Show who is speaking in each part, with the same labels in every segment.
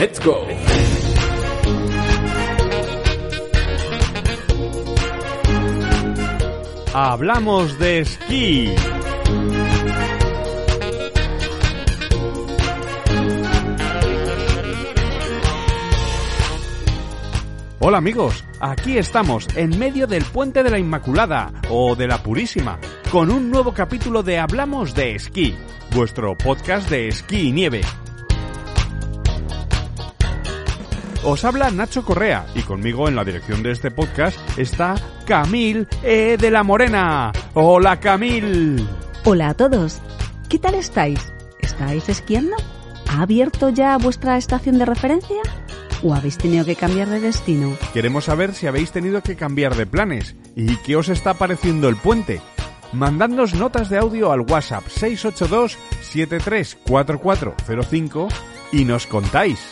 Speaker 1: Let's go.
Speaker 2: Hablamos de esquí. Hola amigos, aquí estamos en medio del puente de la Inmaculada o de la Purísima, con un nuevo capítulo de Hablamos de esquí, vuestro podcast de esquí y nieve. Os habla Nacho Correa y conmigo en la dirección de este podcast está Camil E de la Morena. Hola Camil.
Speaker 3: Hola a todos. ¿Qué tal estáis? ¿Estáis esquiando? ¿Ha abierto ya vuestra estación de referencia? ¿O habéis tenido que cambiar de destino?
Speaker 2: Queremos saber si habéis tenido que cambiar de planes y qué os está pareciendo el puente. Mandadnos notas de audio al WhatsApp 682 734405 y nos contáis.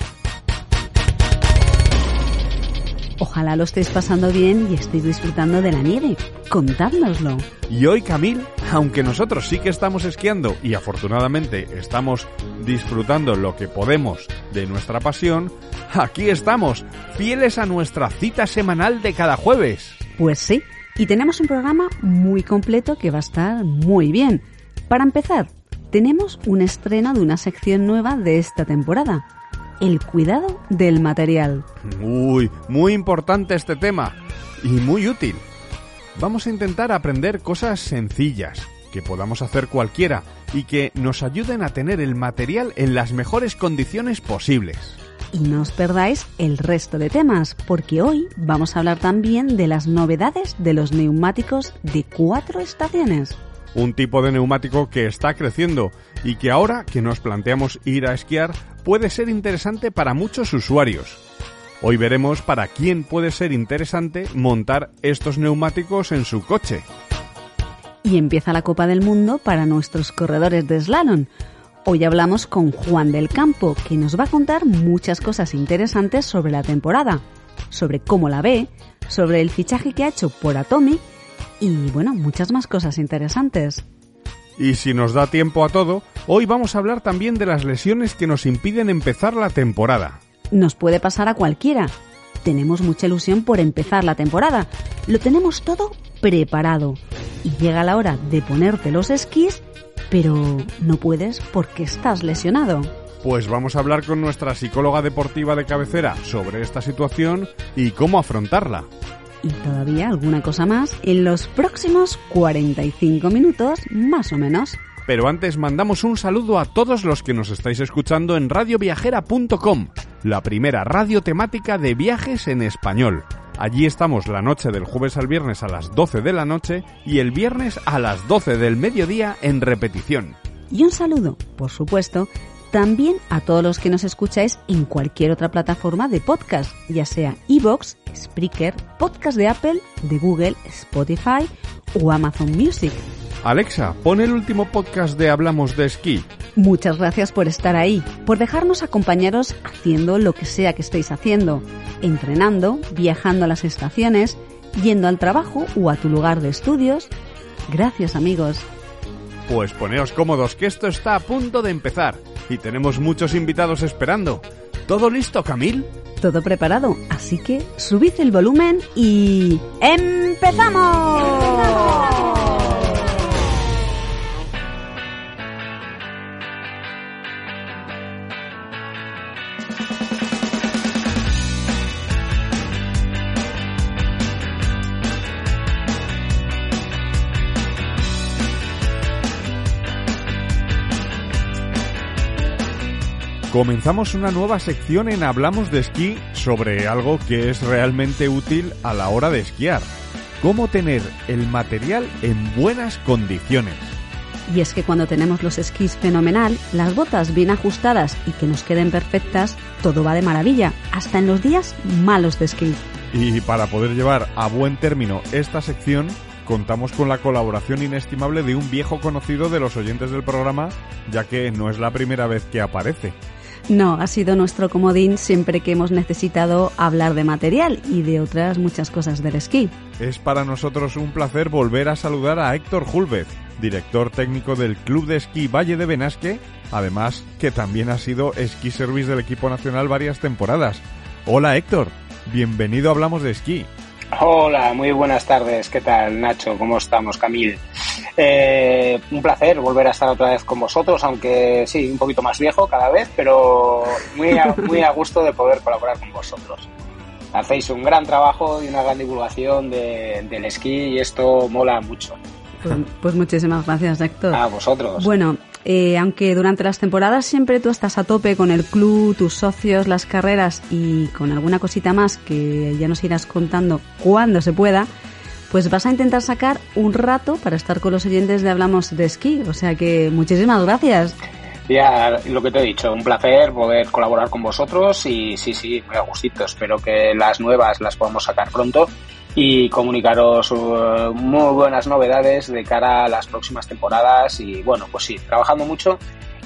Speaker 3: Ojalá lo estéis pasando bien y estéis disfrutando de la nieve. Contádnoslo.
Speaker 2: Y hoy, Camil, aunque nosotros sí que estamos esquiando y afortunadamente estamos disfrutando lo que podemos de nuestra pasión, aquí estamos, fieles a nuestra cita semanal de cada jueves.
Speaker 3: Pues sí, y tenemos un programa muy completo que va a estar muy bien. Para empezar, tenemos un estreno de una sección nueva de esta temporada el cuidado del material.
Speaker 2: Uy, muy importante este tema y muy útil. Vamos a intentar aprender cosas sencillas que podamos hacer cualquiera y que nos ayuden a tener el material en las mejores condiciones posibles.
Speaker 3: Y no os perdáis el resto de temas, porque hoy vamos a hablar también de las novedades de los neumáticos de cuatro estaciones
Speaker 2: un tipo de neumático que está creciendo y que ahora que nos planteamos ir a esquiar puede ser interesante para muchos usuarios. Hoy veremos para quién puede ser interesante montar estos neumáticos en su coche.
Speaker 3: Y empieza la Copa del Mundo para nuestros corredores de slalom. Hoy hablamos con Juan del Campo, que nos va a contar muchas cosas interesantes sobre la temporada, sobre cómo la ve, sobre el fichaje que ha hecho por Atomic y bueno, muchas más cosas interesantes.
Speaker 2: Y si nos da tiempo a todo, hoy vamos a hablar también de las lesiones que nos impiden empezar la temporada.
Speaker 3: Nos puede pasar a cualquiera. Tenemos mucha ilusión por empezar la temporada. Lo tenemos todo preparado. Y llega la hora de ponerte los esquís, pero no puedes porque estás lesionado.
Speaker 2: Pues vamos a hablar con nuestra psicóloga deportiva de cabecera sobre esta situación y cómo afrontarla
Speaker 3: y todavía alguna cosa más en los próximos 45 minutos más o menos.
Speaker 2: Pero antes mandamos un saludo a todos los que nos estáis escuchando en radioviajera.com, la primera radio temática de viajes en español. Allí estamos la noche del jueves al viernes a las 12 de la noche y el viernes a las 12 del mediodía en repetición.
Speaker 3: Y un saludo, por supuesto, también a todos los que nos escucháis en cualquier otra plataforma de podcast, ya sea Evox, Spreaker, podcast de Apple, de Google, Spotify o Amazon Music.
Speaker 2: Alexa, pon el último podcast de Hablamos de Esquí.
Speaker 3: Muchas gracias por estar ahí, por dejarnos acompañaros haciendo lo que sea que estéis haciendo, entrenando, viajando a las estaciones, yendo al trabajo o a tu lugar de estudios. Gracias amigos.
Speaker 2: Pues poneos cómodos que esto está a punto de empezar y tenemos muchos invitados esperando. ¿Todo listo, Camil?
Speaker 3: Todo preparado, así que subid el volumen y ¡empezamos!
Speaker 2: Comenzamos una nueva sección en Hablamos de esquí sobre algo que es realmente útil a la hora de esquiar. cómo tener el material en buenas condiciones.
Speaker 3: Y es que cuando tenemos los esquís fenomenal, las botas bien ajustadas y que nos queden perfectas, todo va de maravilla, hasta en los días malos de esquí.
Speaker 2: Y para poder llevar a buen término esta sección, contamos con la colaboración inestimable de un viejo conocido de los oyentes del programa, ya que no es la primera vez que aparece.
Speaker 3: No, ha sido nuestro comodín siempre que hemos necesitado hablar de material y de otras muchas cosas del esquí.
Speaker 2: Es para nosotros un placer volver a saludar a Héctor Julvez, director técnico del Club de Esquí Valle de Benasque, además que también ha sido esquí service del equipo nacional varias temporadas. Hola Héctor, bienvenido a Hablamos de Esquí.
Speaker 1: Hola, muy buenas tardes. ¿Qué tal, Nacho? ¿Cómo estamos, Camil? Eh, un placer volver a estar otra vez con vosotros, aunque sí, un poquito más viejo cada vez, pero muy a, muy a gusto de poder colaborar con vosotros. Hacéis un gran trabajo y una gran divulgación del esquí y esto mola mucho.
Speaker 3: Pues, pues muchísimas gracias, Héctor.
Speaker 1: A vosotros.
Speaker 3: Bueno, eh, aunque durante las temporadas siempre tú estás a tope con el club, tus socios, las carreras y con alguna cosita más que ya nos irás contando cuando se pueda, pues vas a intentar sacar un rato para estar con los oyentes de Hablamos de Esquí. O sea que muchísimas gracias.
Speaker 1: Ya, lo que te he dicho, un placer poder colaborar con vosotros y sí, sí, muy a gustito. Espero que las nuevas las podamos sacar pronto y comunicaros uh, muy buenas novedades de cara a las próximas temporadas y bueno, pues sí, trabajando mucho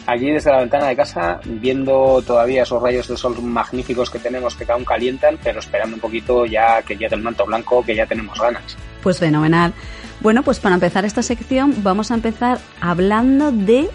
Speaker 1: allí desde la ventana de casa, viendo todavía esos rayos de sol magníficos que tenemos que aún calientan, pero esperando un poquito ya que llegue el manto blanco, que ya tenemos ganas.
Speaker 3: Pues fenomenal. Bueno, pues para empezar esta sección vamos a empezar hablando de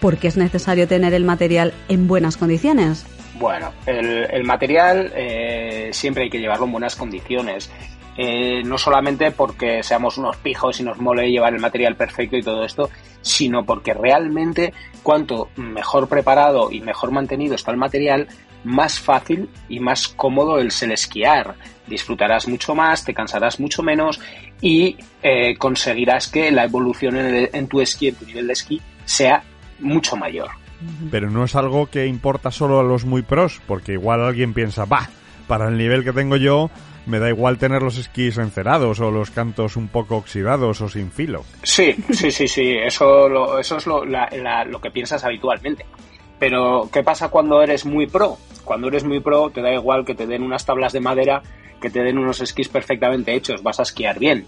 Speaker 3: por qué es necesario tener el material en buenas condiciones.
Speaker 1: Bueno, el, material eh, siempre hay que llevarlo en buenas condiciones. Eh, no solamente porque seamos unos pijos y nos mole llevar el material perfecto y todo esto, sino porque realmente cuanto mejor preparado y mejor mantenido está el material, más fácil y más cómodo es el esquiar. Disfrutarás mucho más, te cansarás mucho menos y eh, conseguirás que la evolución en, en tu esquí, en tu nivel de esquí, sea mucho mayor.
Speaker 2: Pero no es algo que importa solo a los muy pros, porque igual alguien piensa, va, para el nivel que tengo yo, me da igual tener los esquís encerados o los cantos un poco oxidados o sin filo.
Speaker 1: Sí, sí, sí, sí, eso, eso es lo, lo que piensas habitualmente. Pero, ¿qué pasa cuando eres muy pro? Cuando eres muy pro, te da igual que te den unas tablas de madera que te den unos esquís perfectamente hechos, vas a esquiar bien.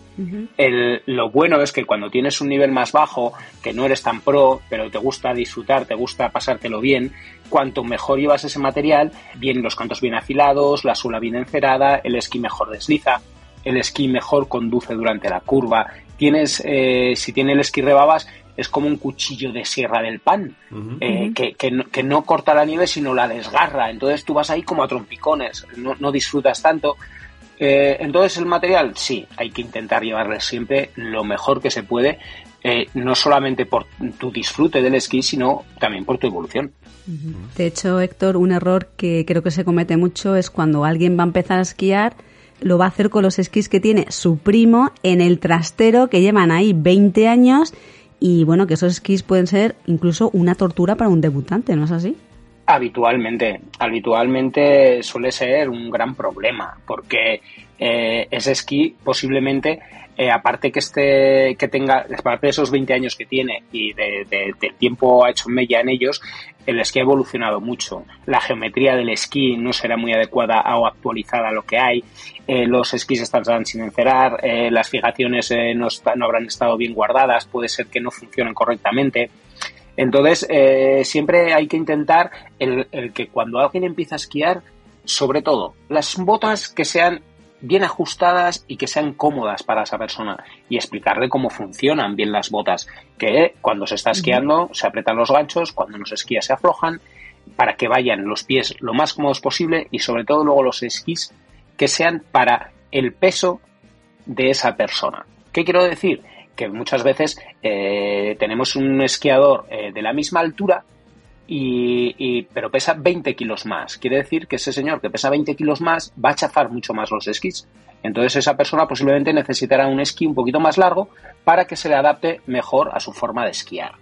Speaker 1: El, lo bueno es que cuando tienes un nivel más bajo, que no eres tan pro, pero te gusta disfrutar, te gusta pasártelo bien, cuanto mejor llevas ese material, bien los cantos bien afilados, la suela bien encerada, el esquí mejor desliza, el esquí mejor conduce durante la curva. Tienes, eh, si tiene el esquí rebabas, es como un cuchillo de sierra del pan, eh, que, que, no, que, no, corta la nieve, sino la desgarra. Entonces tú vas ahí como a trompicones, no, no disfrutas tanto. Eh, entonces, el material, sí, hay que intentar llevarle siempre lo mejor que se puede, eh, no solamente por tu disfrute del esquí, sino también por tu evolución.
Speaker 3: De hecho, Héctor, un error que creo que se comete mucho es cuando alguien va a empezar a esquiar, lo va a hacer con los esquís que tiene su primo en el trastero, que llevan ahí 20 años, y bueno, que esos esquís pueden ser incluso una tortura para un debutante, ¿no es así?
Speaker 1: Habitualmente, habitualmente suele ser un gran problema, porque eh, ese esquí posiblemente, eh, aparte que esté, que tenga, aparte de esos 20 años que tiene y de, del tiempo ha hecho mella en ellos, el esquí ha evolucionado mucho. La geometría del esquí no será muy adecuada o actualizada a lo que hay. Eh, los esquís están sin encerar, las fijaciones no, no habrán estado bien guardadas, puede ser que no funcionen correctamente. Entonces, eh, siempre hay que intentar el, que cuando alguien empieza a esquiar, sobre todo, las botas que sean bien ajustadas y que sean cómodas para esa persona y explicarle cómo funcionan bien las botas, que cuando se está esquiando se apretan los ganchos, cuando no se esquía se aflojan, para que vayan los pies lo más cómodos posible y sobre todo luego los esquís que sean para el peso de esa persona. ¿Qué quiero decir? Que muchas veces eh, tenemos un esquiador eh, de la misma altura y, pero pesa 20 kilos más. Quiere decir que ese señor que pesa 20 kilos más va a chafar mucho más los esquís. Entonces esa persona posiblemente necesitará un esquí un poquito más largo para que se le adapte mejor a su forma de esquiar.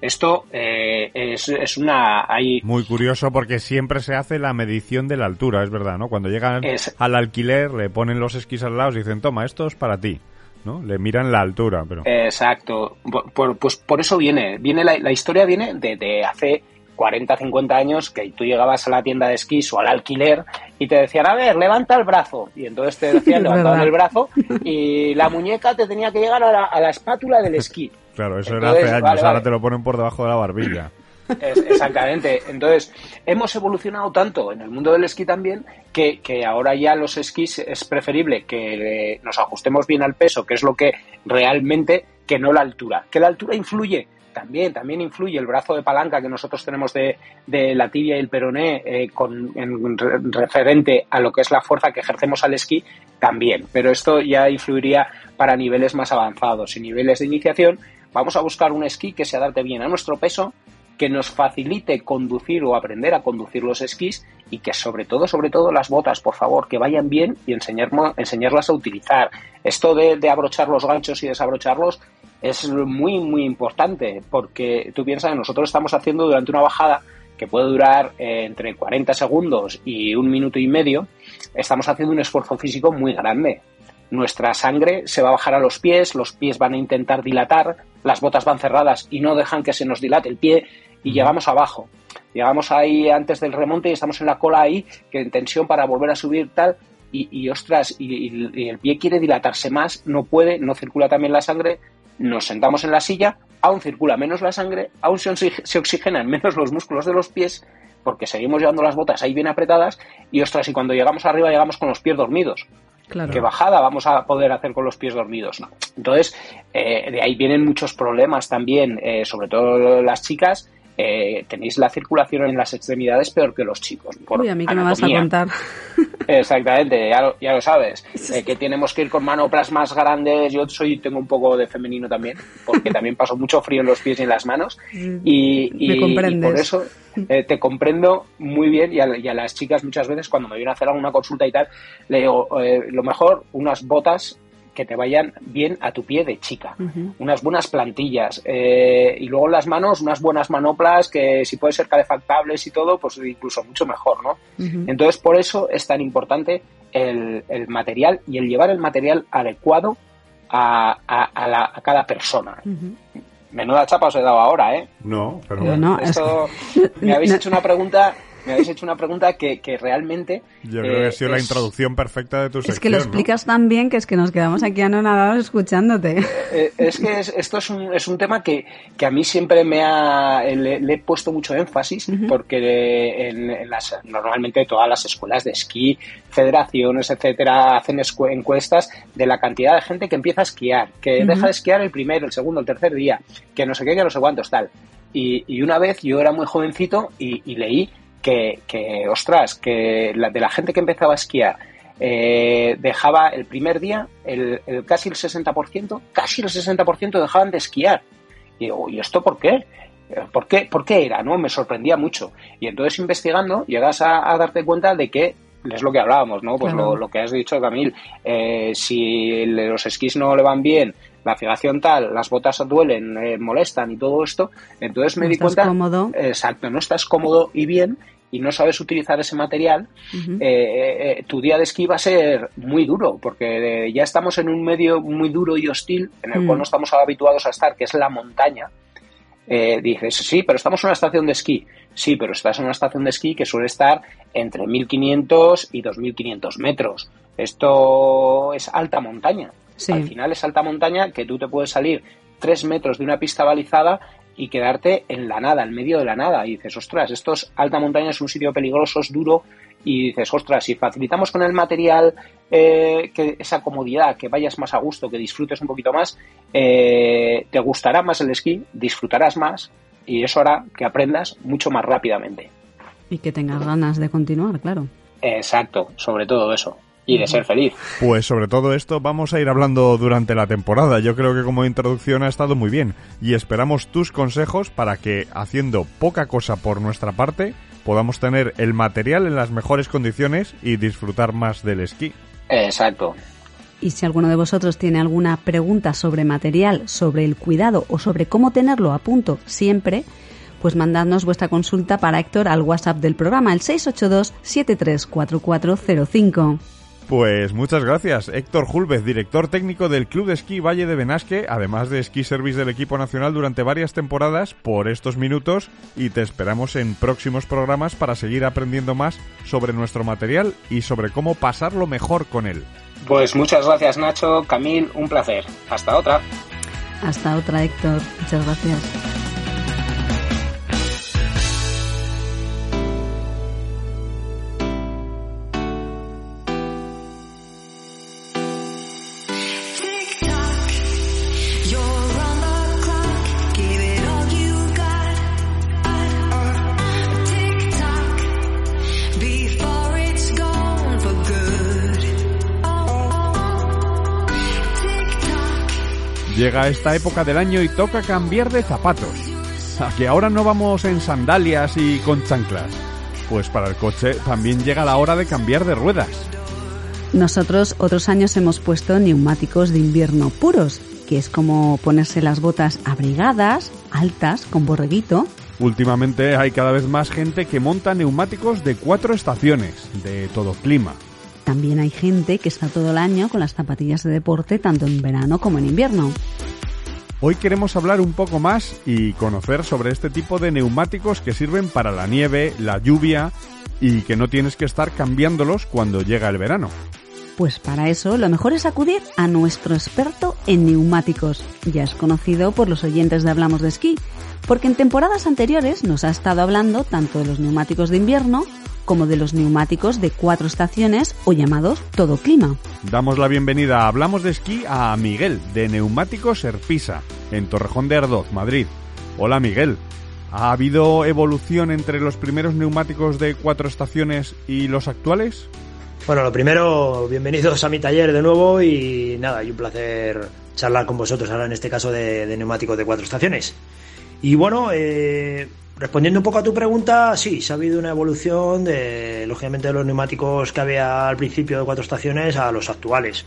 Speaker 1: Esto eh, es, una... Hay...
Speaker 2: Muy curioso porque siempre se hace la medición de la altura, es verdad, ¿no? Cuando llegan al alquiler le ponen los esquís al lado y dicen, toma, esto es para ti. ¿No? Le miran la altura, pero...
Speaker 1: Exacto. pues por eso viene. viene la, la historia viene de, de hace 40, 50 años que tú llegabas a la tienda de esquís o al alquiler y te decían, a ver, levanta el brazo. Y entonces te decían, levantaban el brazo y la muñeca te tenía que llegar a la, espátula del esquí.
Speaker 2: Claro, eso era hace años, ahora te lo ponen por debajo de la barbilla.
Speaker 1: Exactamente. Entonces, hemos evolucionado tanto en el mundo del esquí también que, que, ahora ya los esquís es preferible que nos ajustemos bien al peso, que es lo que realmente, que no la altura. Que la altura influye, también, también influye el brazo de palanca que nosotros tenemos de, la tibia y el peroné eh, con, en, referente a lo que es la fuerza que ejercemos al esquí, también. Pero esto ya influiría para niveles más avanzados y niveles de iniciación. Vamos a buscar un esquí que se adapte bien a nuestro peso, que nos facilite conducir o aprender a conducir los esquís y que sobre todo, sobre todo las botas, por favor, que vayan bien y enseñarlas a utilizar. Esto de, de abrochar los ganchos y desabrocharlos es muy, muy importante porque tú piensas que nosotros estamos haciendo durante una bajada que puede durar eh, entre 40 segundos y un minuto y medio, estamos haciendo un esfuerzo físico muy grande. Nuestra sangre se va a bajar a los pies, los pies van a intentar dilatar, las botas van cerradas y no dejan que se nos dilate el pie y llegamos abajo. Llegamos ahí antes del remonte y estamos en la cola ahí, que en tensión para volver a subir tal, y, ostras, y, el pie quiere dilatarse más, no puede, no circula también la sangre, nos sentamos en la silla, aún circula menos la sangre, aún se, oxigenan menos los músculos de los pies, porque seguimos llevando las botas ahí bien apretadas, y ostras, y cuando llegamos arriba llegamos con los pies dormidos. Claro. ¿Qué bajada vamos a poder hacer con los pies dormidos? No. Entonces, eh, de ahí vienen muchos problemas también, eh, sobre todo las chicas, eh, tenéis la circulación en las extremidades peor que los chicos.
Speaker 3: Uy, a mí que me vas a contar.
Speaker 1: Exactamente, ya lo, ya lo sabes. Eh, que tenemos que ir con manoplas más grandes. Yo soy tengo un poco de femenino también, porque también paso mucho frío en los pies y en las manos. Y, y, por eso eh, te comprendo muy bien. Y a, las chicas muchas veces cuando me vienen a hacer alguna consulta y tal, le digo, lo mejor unas botas que te vayan bien a tu pie de chica. Unas buenas plantillas. Eh, y luego las manos, unas buenas manoplas que si puede ser calefactables y todo, pues incluso mucho mejor, ¿no? Entonces, por eso es tan importante el, material y el llevar el material adecuado a, a, cada persona. Menuda chapa os he dado ahora, ¿eh?
Speaker 2: No, pero... No,
Speaker 1: Esto, me habéis hecho una pregunta me habéis hecho una pregunta que, que realmente...
Speaker 2: Yo creo que ha sido la eh, introducción perfecta de tu sección,
Speaker 3: Es que lo explicas tan bien que es que nos quedamos aquí anonadados escuchándote.
Speaker 1: Eh, es que esto es un, es un tema que, que a mí siempre me ha... Le, he puesto mucho énfasis porque en, las, normalmente todas las escuelas de esquí, federaciones, etcétera, hacen encuestas de la cantidad de gente que empieza a esquiar, que deja de esquiar el primer, el segundo, el tercer día, que no sé qué, que no sé cuántos, tal. Y, y, una vez yo era muy jovencito y, y, leí que, que ostras, que la, de la gente que empezaba a esquiar eh, dejaba el primer día el, casi el 60%, casi el 60% dejaban de esquiar. Y digo, ¿y esto por qué? ¿Por qué, ¿Por qué era? ¿no? Me sorprendía mucho. Y entonces investigando llegas a, darte cuenta de que es lo que hablábamos, ¿no? Pues lo, que has dicho, Camil. Eh, si los esquís no le van bien, la fijación tal, las botas duelen, eh, molestan y todo esto, entonces me di cuenta.
Speaker 3: cómodo.
Speaker 1: Exacto, no estás cómodo y bien y no sabes utilizar ese material, eh, eh, tu día de esquí va a ser muy duro, porque ya estamos en un medio muy duro y hostil en el cual mm. no estamos habituados a estar, que es la montaña. dices, sí, pero estamos en una estación de esquí. Sí, pero estás en una estación de esquí que suele estar entre 1500 y 2500 metros. Esto es alta montaña. Al final es alta montaña que tú te puedes salir tres metros de una pista balizada y quedarte en la nada, en medio de la nada. Y dices, ostras, esto es alta montaña, es un sitio peligroso, es duro. Y dices, ostras, si facilitamos con el material eh, que esa comodidad, que vayas más a gusto, que disfrutes un poquito más, eh, te gustará más el esquí, disfrutarás más y eso hará que aprendas mucho más rápidamente.
Speaker 3: Y que tengas ganas de continuar, claro.
Speaker 1: Exacto, sobre todo eso y de ser feliz.
Speaker 2: Pues sobre todo esto vamos a ir hablando durante la temporada. Yo creo que como introducción ha estado muy bien y esperamos tus consejos para que haciendo poca cosa por nuestra parte podamos tener el material en las mejores condiciones y disfrutar más del esquí.
Speaker 1: Exacto.
Speaker 3: Y si alguno de vosotros tiene alguna pregunta sobre material, sobre el cuidado o sobre cómo tenerlo a punto siempre, pues mandadnos vuestra consulta para Héctor al WhatsApp del programa, el 682 734405.
Speaker 2: Pues muchas gracias, Héctor Julvez, director técnico del Club de Esquí Valle de Benasque, además de esquí service del equipo nacional durante varias temporadas, por estos minutos y te esperamos en próximos programas para seguir aprendiendo más sobre nuestro material y sobre cómo pasarlo mejor con él.
Speaker 1: Pues muchas gracias Nacho, Camil, un placer. Hasta otra.
Speaker 3: Hasta otra, Héctor. Muchas gracias.
Speaker 2: Llega esta época del año y toca cambiar de zapatos. ¿A que ahora no vamos en sandalias y con chanclas? Pues para el coche también llega la hora de cambiar de ruedas.
Speaker 3: Nosotros otros años hemos puesto neumáticos de invierno puros, que es como ponerse las botas abrigadas, altas, con borreguito.
Speaker 2: Últimamente hay cada vez más gente que monta neumáticos de cuatro estaciones, de todo clima.
Speaker 3: También hay gente que está todo el año con las zapatillas de deporte tanto en verano como en invierno.
Speaker 2: Hoy queremos hablar un poco más y conocer sobre este tipo de neumáticos que sirven para la nieve, la lluvia y que no tienes que estar cambiándolos cuando llega el verano.
Speaker 3: Pues para eso lo mejor es acudir a nuestro experto en neumáticos. Ya es conocido por los oyentes de Hablamos de Esquí, porque en temporadas anteriores nos ha estado hablando tanto de los neumáticos de invierno como de los neumáticos de cuatro estaciones o llamados todo clima.
Speaker 2: Damos la bienvenida a Hablamos de Esquí a Miguel, de Neumáticos Erpisa, en Torrejón de Ardoz, Madrid. Hola Miguel. ¿Ha habido evolución entre los primeros neumáticos de cuatro estaciones y los actuales?
Speaker 4: Bueno, lo primero, bienvenidos a mi taller de nuevo y nada, y un placer charlar con vosotros ahora en este caso de, neumáticos de cuatro estaciones. Y bueno, eh, Respondiendo un poco a tu pregunta, sí, se ha habido una evolución de, lógicamente, de los neumáticos que había al principio de cuatro estaciones a los actuales.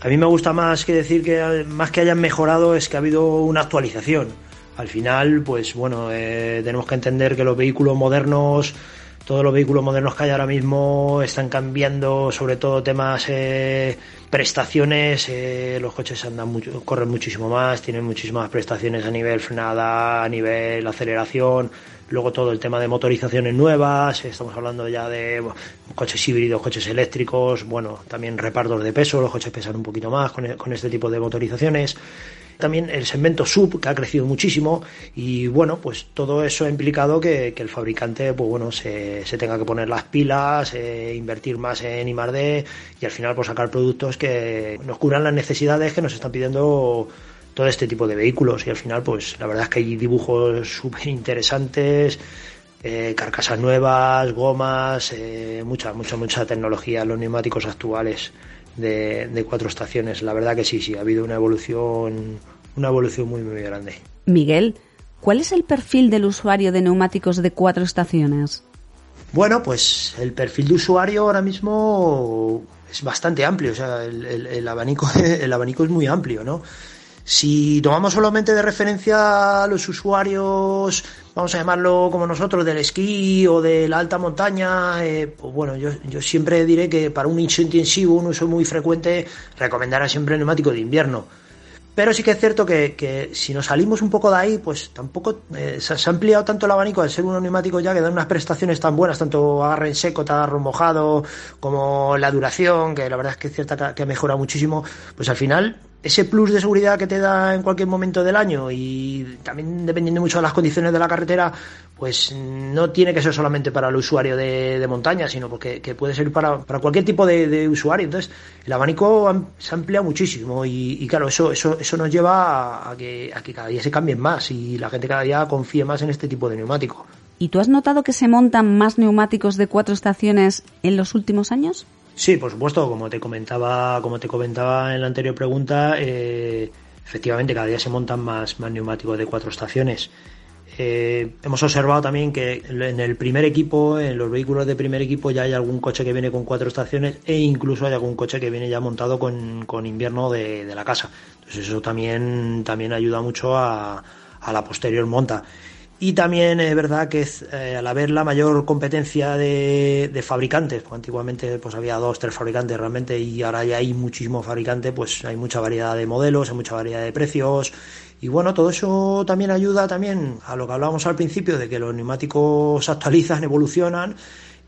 Speaker 4: A mí me gusta más que decir que más que hayan mejorado es que ha habido una actualización. Al final, pues bueno, eh, tenemos que entender que los vehículos modernos todos los vehículos modernos que hay ahora mismo están cambiando, sobre todo temas eh, prestaciones. Eh, los coches andan mucho, corren muchísimo más, tienen muchísimas prestaciones a nivel frenada, a nivel aceleración. Luego todo el tema de motorizaciones nuevas, estamos hablando ya de coches híbridos, coches eléctricos, bueno, también repartos de peso, los coches pesan un poquito más con, con este tipo de motorizaciones también el segmento sub, que ha crecido muchísimo, y bueno, pues todo eso ha implicado que, el fabricante, pues bueno, se, tenga que poner las pilas, eh, invertir más en I+D y al final pues sacar productos que nos curan las necesidades que nos están pidiendo todo este tipo de vehículos. Y al final pues la verdad es que hay dibujos súper interesantes eh, carcasas nuevas, gomas, eh, mucha, mucha, mucha tecnología los neumáticos actuales de, cuatro estaciones. La verdad que sí, sí, ha habido una evolución, una evolución muy, muy grande.
Speaker 3: Miguel, ¿cuál es el perfil del usuario de neumáticos de cuatro estaciones?
Speaker 4: Bueno, pues el perfil de usuario ahora mismo es bastante amplio, o sea, el, abanico, el abanico es muy amplio, ¿no? Si tomamos solamente de referencia a los usuarios, vamos a llamarlo como nosotros, del esquí o de la alta montaña, eh, pues bueno, yo, siempre diré que para un uso intensivo, un uso muy frecuente, recomendará siempre el neumático de invierno. Pero sí que es cierto que, si nos salimos un poco de ahí, pues tampoco eh, se, ha ampliado tanto el abanico al ser unos neumáticos ya que dan unas prestaciones tan buenas, tanto agarre en seco, agarre mojado, como la duración, que la verdad es que es cierta que ha mejorado muchísimo, pues al final ese plus de seguridad que te da en cualquier momento del año y también dependiendo mucho de las condiciones de la carretera, pues no tiene que ser solamente para el usuario de, montaña, sino porque que puede ser para, para cualquier tipo de, usuario. Entonces, el abanico se amplía muchísimo y, claro, eso, eso, eso nos lleva a, que, a que cada día se cambien más y la gente cada día confíe más en este tipo de neumático.
Speaker 3: ¿Y tú has notado que se montan más neumáticos de cuatro estaciones en los últimos años?
Speaker 4: Sí, por supuesto, como te comentaba, como te comentaba en la anterior pregunta, eh, efectivamente cada día se montan más, más neumáticos de cuatro estaciones. Eh, hemos observado también que en el primer equipo, en los vehículos de primer equipo, ya hay algún coche que viene con cuatro estaciones e incluso hay algún coche que viene ya montado con, con invierno de, de, la casa. Entonces eso también, también ayuda mucho a, a la posterior monta. Y también es verdad que eh, al haber la mayor competencia de, fabricantes, pues antiguamente pues había dos, tres fabricantes realmente y ahora ya hay muchísimos fabricantes, pues hay mucha variedad de modelos, hay mucha variedad de precios. Y bueno, todo eso también ayuda también a lo que hablábamos al principio de que los neumáticos se actualizan, evolucionan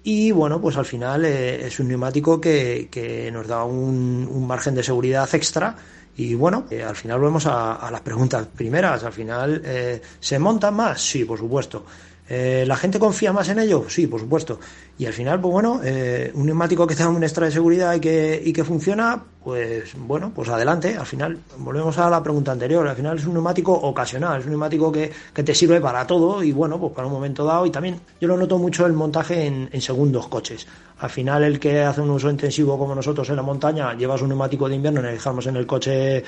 Speaker 4: y bueno, pues al final eh, es un neumático que, nos da un, margen de seguridad extra y bueno, eh, al final volvemos a, las preguntas primeras. Al final, eh, ¿se montan más? Sí, por supuesto. Eh, ¿La gente confía más en ello? Sí, por supuesto. Y al final, pues bueno, eh, un neumático que tenga un extra de seguridad y que, y que funciona, pues bueno, pues adelante. Al final, volvemos a la pregunta anterior. Al final es un neumático ocasional, es un neumático que, que te sirve para todo y bueno, pues para un momento dado. Y también yo lo noto mucho el montaje en, en segundos coches. Al final, el que hace un uso intensivo como nosotros en la montaña, llevas un neumático de invierno, dejamos en el coche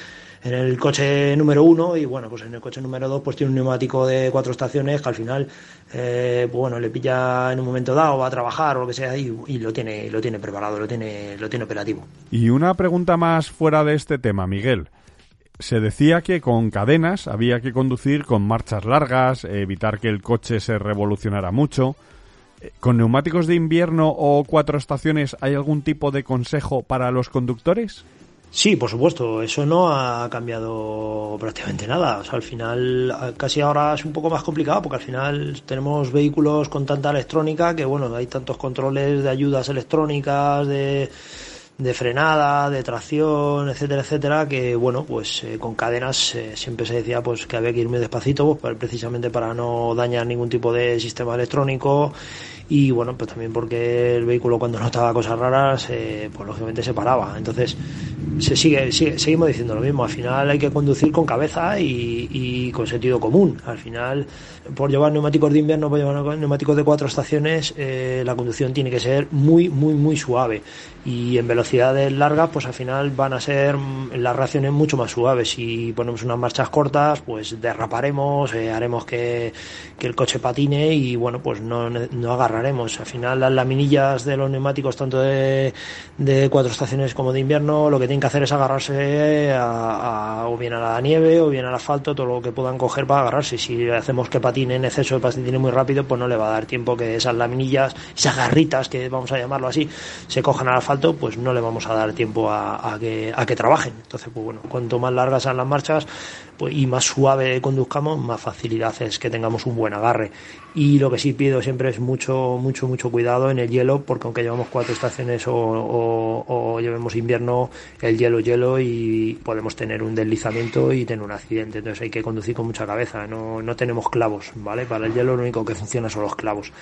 Speaker 4: en el coche número uno y bueno, pues en el coche número dos pues tiene un neumático de cuatro estaciones que al final, eh, pues bueno, le pilla en un momento dado, va a trabajar o lo que sea y, y, lo tiene lo tiene preparado, lo tiene lo tiene operativo.
Speaker 2: Y una pregunta más fuera de este tema, Miguel. Se decía que con cadenas había que conducir con marchas largas, evitar que el coche se revolucionara mucho. ¿Con neumáticos de invierno o cuatro estaciones hay algún tipo de consejo para los conductores?
Speaker 4: Sí, por supuesto, eso no ha cambiado prácticamente nada. O sea, al final, casi ahora es un poco más complicado porque al final tenemos vehículos con tanta electrónica que, bueno, hay tantos controles de ayudas electrónicas, de, de frenada, de tracción, etcétera, etcétera, que, bueno, pues eh, con cadenas eh, siempre se decía pues que había que ir muy despacito, pues, precisamente para no dañar ningún tipo de sistema electrónico y bueno, pues también porque el vehículo cuando notaba cosas raras, eh, pues lógicamente se paraba. Entonces, se sigue, seguimos diciendo lo mismo, al final hay que conducir con cabeza y, con sentido común. Al final, por llevar neumáticos de invierno, por llevar neumáticos de cuatro estaciones, eh, la conducción tiene que ser muy, muy, muy suave. Y en velocidades largas, pues al final van a ser mm, las reacciones mucho más suaves. Si ponemos unas marchas cortas, pues derraparemos, eh, haremos que, que, el coche patine y bueno, pues no, no agarraremos. Al final las laminillas de los neumáticos, tanto de, de cuatro estaciones como de invierno, lo que tienen que hacer es agarrarse a, o bien a la nieve o bien al asfalto, todo lo que puedan coger para agarrarse. Si hacemos que patine en exceso de patine muy rápido, pues no le va a dar tiempo que esas laminillas, esas garritas, que vamos a llamarlo así, se cojan al asfalto, pues no le vamos a dar tiempo a, que, a que trabajen. Entonces, pues bueno, cuanto más largas sean las marchas pues, y más suave conduzcamos, más facilidad es que tengamos un buen agarre. Y lo que sí pido siempre es mucho, mucho, mucho cuidado en el hielo, porque aunque llevamos cuatro estaciones o, o, llevemos invierno, el hielo, hielo y podemos tener un deslizamiento y tener un accidente. Entonces hay que conducir con mucha cabeza. No, no tenemos clavos, ¿vale? Para el hielo lo único que funciona son los clavos.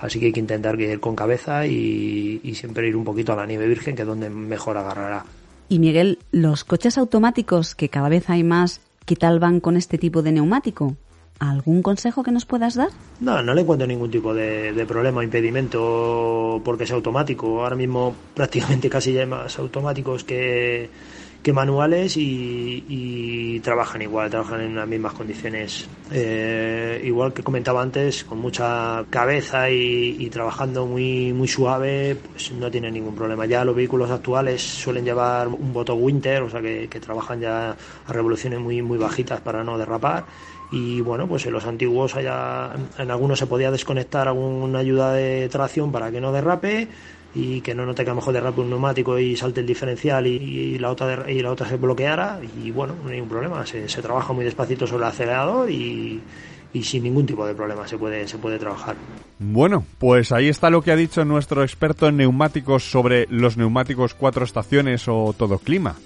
Speaker 4: Así que hay que intentar ir con cabeza y siempre ir un poquito a la nieve virgen, que es donde mejor agarrará.
Speaker 3: Y Miguel, los coches automáticos, que cada vez hay más, ¿qué tal van con este tipo de neumático? ¿Algún consejo que nos puedas dar?
Speaker 4: No, no le encuentro ningún tipo de, problema o impedimento porque es automático. Ahora mismo prácticamente casi ya hay más automáticos que, que manuales y, trabajan igual, trabajan en las mismas condiciones. Eh, igual que comentaba antes, con mucha cabeza y, trabajando muy, muy suave, pues no tiene ningún problema. Ya los vehículos actuales suelen llevar un botón winter, o sea que, que trabajan ya a revoluciones muy, muy bajitas para no derrapar y bueno, pues en los antiguos haya, en algunos se podía desconectar alguna ayuda de tracción para que no derrape y que no note que a lo mejor derrape un neumático y salte el diferencial y, la otra y la otra se bloqueara y bueno, no hay ningún problema, se, trabaja muy despacito sobre el acelerador y, y sin ningún tipo de problema se puede, se puede trabajar.
Speaker 2: Bueno, pues ahí está lo que ha dicho nuestro experto en neumáticos sobre los neumáticos cuatro estaciones o todo clima.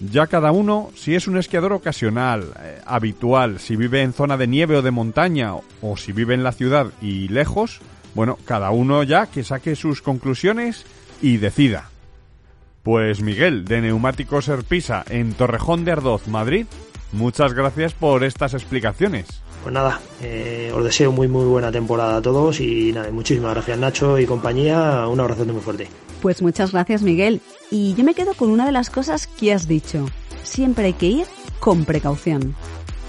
Speaker 2: Ya cada uno, si es un esquiador ocasional, eh, habitual, si vive en zona de nieve o de montaña, o si vive en la ciudad y lejos, bueno, cada uno ya que saque sus conclusiones y decida. Pues Miguel, de Neumáticos Herpisa, en Torrejón de Ardoz, Madrid, muchas gracias por estas explicaciones.
Speaker 4: Pues nada, eh, os deseo muy muy buena temporada a todos y nada, muchísimas gracias Nacho y compañía, un abrazo muy fuerte.
Speaker 3: Pues muchas gracias Miguel. Y yo me quedo con una de las cosas que has dicho. Siempre hay que ir con precaución.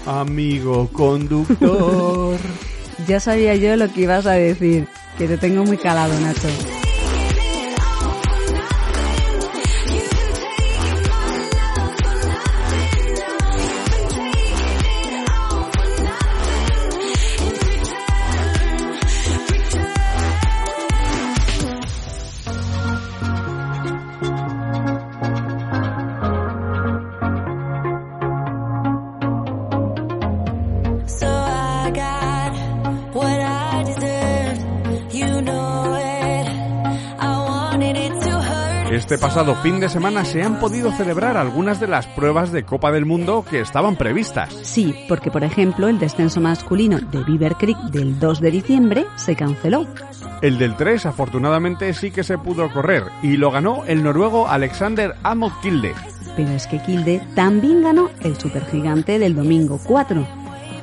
Speaker 2: Amigo conductor.
Speaker 3: ya sabía yo lo que ibas a decir, que te tengo muy calado, Nacho.
Speaker 2: Este pasado fin de semana se han podido celebrar algunas de las pruebas de Copa del Mundo que estaban previstas.
Speaker 3: Sí, porque por ejemplo el descenso masculino de Beaver Creek del 2 de diciembre se canceló.
Speaker 2: El del 3 afortunadamente sí que se pudo correr y lo ganó el noruego Alexander Amot Kilde.
Speaker 3: Pero es que Kilde también ganó el supergigante del domingo 4.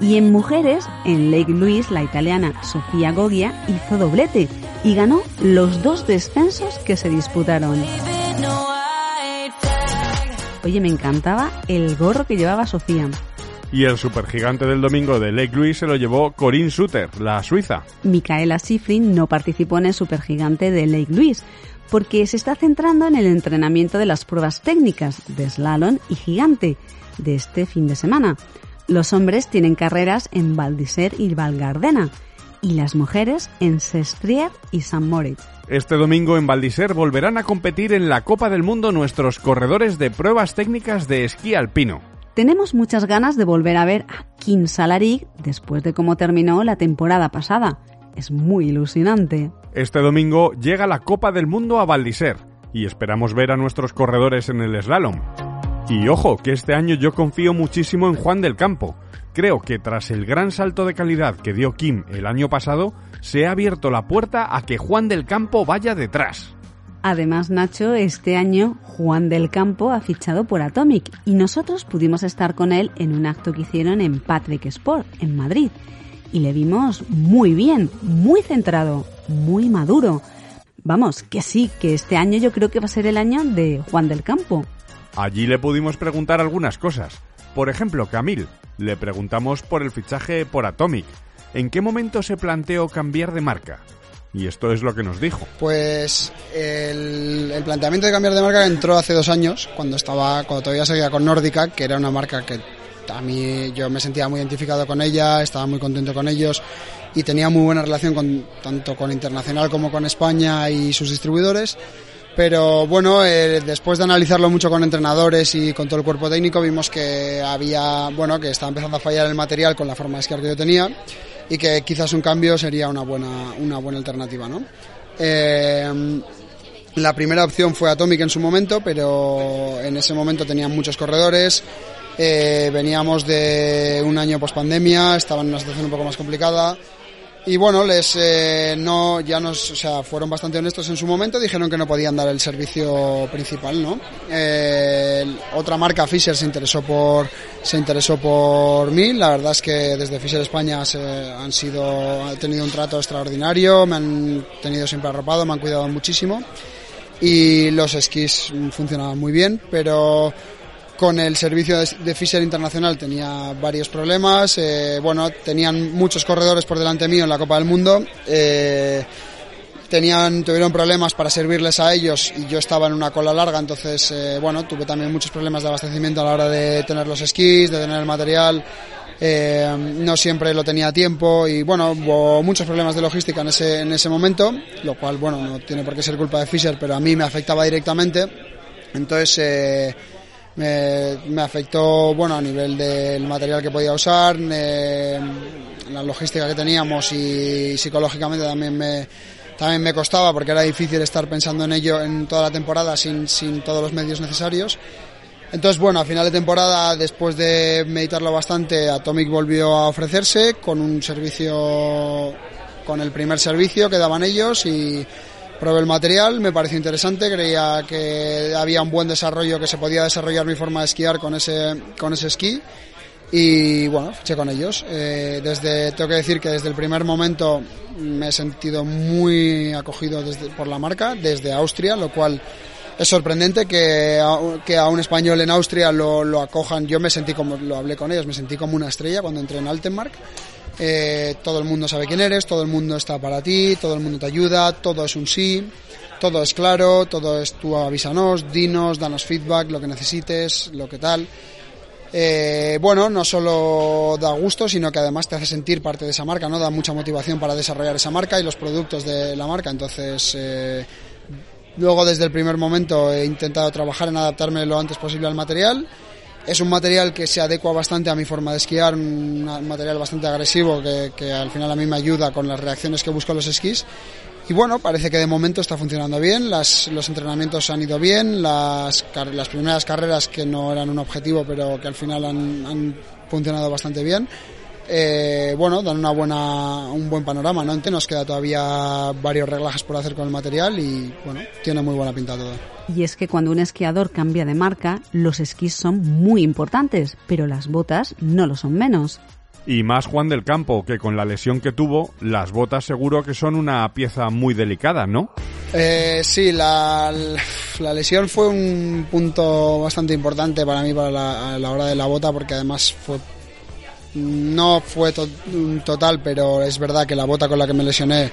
Speaker 3: Y en mujeres, en Lake Louise, la italiana Sofía Gogia hizo doblete y ganó los dos descensos que se disputaron. Oye, me encantaba el gorro que llevaba Sofía.
Speaker 2: Y el supergigante del domingo de Lake Louise se lo llevó Corinne Suter, la suiza.
Speaker 3: Micaela Schifrin no participó en el supergigante de Lake Louise porque se está centrando en el entrenamiento de las pruebas técnicas de slalom y gigante de este fin de semana. Los hombres tienen carreras en Val d'Isère y Val Gardena y las mujeres en Sestriere y San Moritz.
Speaker 2: Este domingo en Val d'Isère volverán a competir en la Copa del Mundo nuestros corredores de pruebas técnicas de esquí alpino.
Speaker 3: Tenemos muchas ganas de volver a ver a Kim Salarik después de cómo terminó la temporada pasada. Es muy ilusionante.
Speaker 2: Este domingo llega la Copa del Mundo a Val d'Isère y esperamos ver a nuestros corredores en el slalom. Y ojo, que este año yo confío muchísimo en Juan del Campo. Creo que tras el gran salto de calidad que dio Kim el año pasado, se ha abierto la puerta a que Juan del Campo vaya detrás.
Speaker 3: Además, Nacho, este año Juan del Campo ha fichado por Atomic y nosotros pudimos estar con él en un acto que hicieron en Patrick Sport, en Madrid. Y le vimos muy bien, muy centrado, muy maduro. Vamos, que sí, que este año yo creo que va a ser el año de Juan del Campo.
Speaker 2: Allí le pudimos preguntar algunas cosas. Por ejemplo, Camil, le preguntamos por el fichaje por Atomic. ¿En qué momento se planteó cambiar de marca? Y esto es lo que nos dijo.
Speaker 5: Pues el, planteamiento de cambiar de marca entró hace dos años, cuando estaba, cuando todavía seguía con Nordica, que era una marca que a mí yo me sentía muy identificado con ella, estaba muy contento con ellos y tenía muy buena relación con, tanto con Internacional como con España y sus distribuidores. Pero bueno, eh, después de analizarlo mucho con entrenadores y con todo el cuerpo técnico, vimos que había, bueno, que estaba empezando a fallar el material con la forma de esquiar que yo tenía y que quizás un cambio sería una buena, una buena alternativa, ¿no? Eh, la primera opción fue Atomic en su momento, pero en ese momento tenían muchos corredores. Eh, veníamos de un año post pandemia, estaban en una situación un poco más complicada y bueno, les eh, no ya nos, o sea, fueron bastante honestos en su momento, dijeron que no podían dar el servicio principal, ¿no? Eh, otra marca Fisher se interesó por se interesó por mí, la verdad es que desde Fisher España se, han sido han tenido un trato extraordinario, me han tenido siempre arropado, me han cuidado muchísimo y los esquís funcionaban muy bien, pero con el servicio de Fisher Internacional tenía varios problemas. Eh, bueno, tenían muchos corredores por delante mío en la Copa del Mundo. Eh, tenían, tuvieron problemas para servirles a ellos y yo estaba en una cola larga, entonces, eh, bueno, tuve también muchos problemas de abastecimiento a la hora de tener los esquís, de tener el material. no siempre lo tenía a tiempo y bueno, hubo muchos problemas de logística en ese, en ese momento, lo cual, bueno, no tiene por qué ser culpa de Fisher, pero a mí me afectaba directamente. Entonces, me, afectó bueno a nivel del material que podía usar, la logística que teníamos y psicológicamente también me también me costaba porque era difícil estar pensando en ello en toda la temporada sin, sin todos los medios necesarios. Entonces, bueno, a final de temporada, después de meditarlo bastante, Atomic volvió a ofrecerse con un servicio, con el primer servicio que daban ellos y Probé el material, me pareció interesante, creía que había un buen desarrollo, que se podía desarrollar mi forma de esquiar con ese, con ese esquí y bueno, fiché con ellos. Eh, desde, tengo que decir que desde el primer momento me he sentido muy acogido desde, por la marca, desde Austria, lo cual es sorprendente que a, que a un español en Austria lo, lo, acojan. Yo me sentí como, lo hablé con ellos, me sentí como una estrella cuando entré en Altenmark eh, todo el mundo sabe quién eres, todo el mundo está para ti, todo el mundo te ayuda, todo es un sí, todo es claro, todo es tú avísanos, dinos, danos feedback, lo que necesites, lo que tal. Eh, bueno, no solo da gusto, sino que además te hace sentir parte de esa marca, ¿no? Da mucha motivación para desarrollar esa marca y los productos de la marca. Entonces, eh, luego desde el primer momento he intentado trabajar en adaptarme lo antes posible al material es un material que se adecua bastante a mi forma de esquiar, un material bastante agresivo que, al final a mí me ayuda con las reacciones que busco en los esquís. Y bueno, parece que de momento está funcionando bien, las, los entrenamientos han ido bien, las, primeras carreras que no eran un objetivo pero que al final han funcionado bastante bien. Eh, bueno, dan una buena, un buen panorama, ¿no? Nos queda todavía varios reglajes por hacer con el material y, bueno, tiene muy buena pinta todo.
Speaker 3: Y es que cuando un esquiador cambia de marca, los esquís son muy importantes, pero las botas no lo son menos.
Speaker 2: Y más Juan del Campo, que con la lesión que tuvo, las botas seguro que son una pieza muy delicada, ¿no?
Speaker 5: Eh, sí, la, la, lesión fue un punto bastante importante para mí para la, a la hora de la bota, porque además fue no fue total, pero es verdad que la bota con la que me lesioné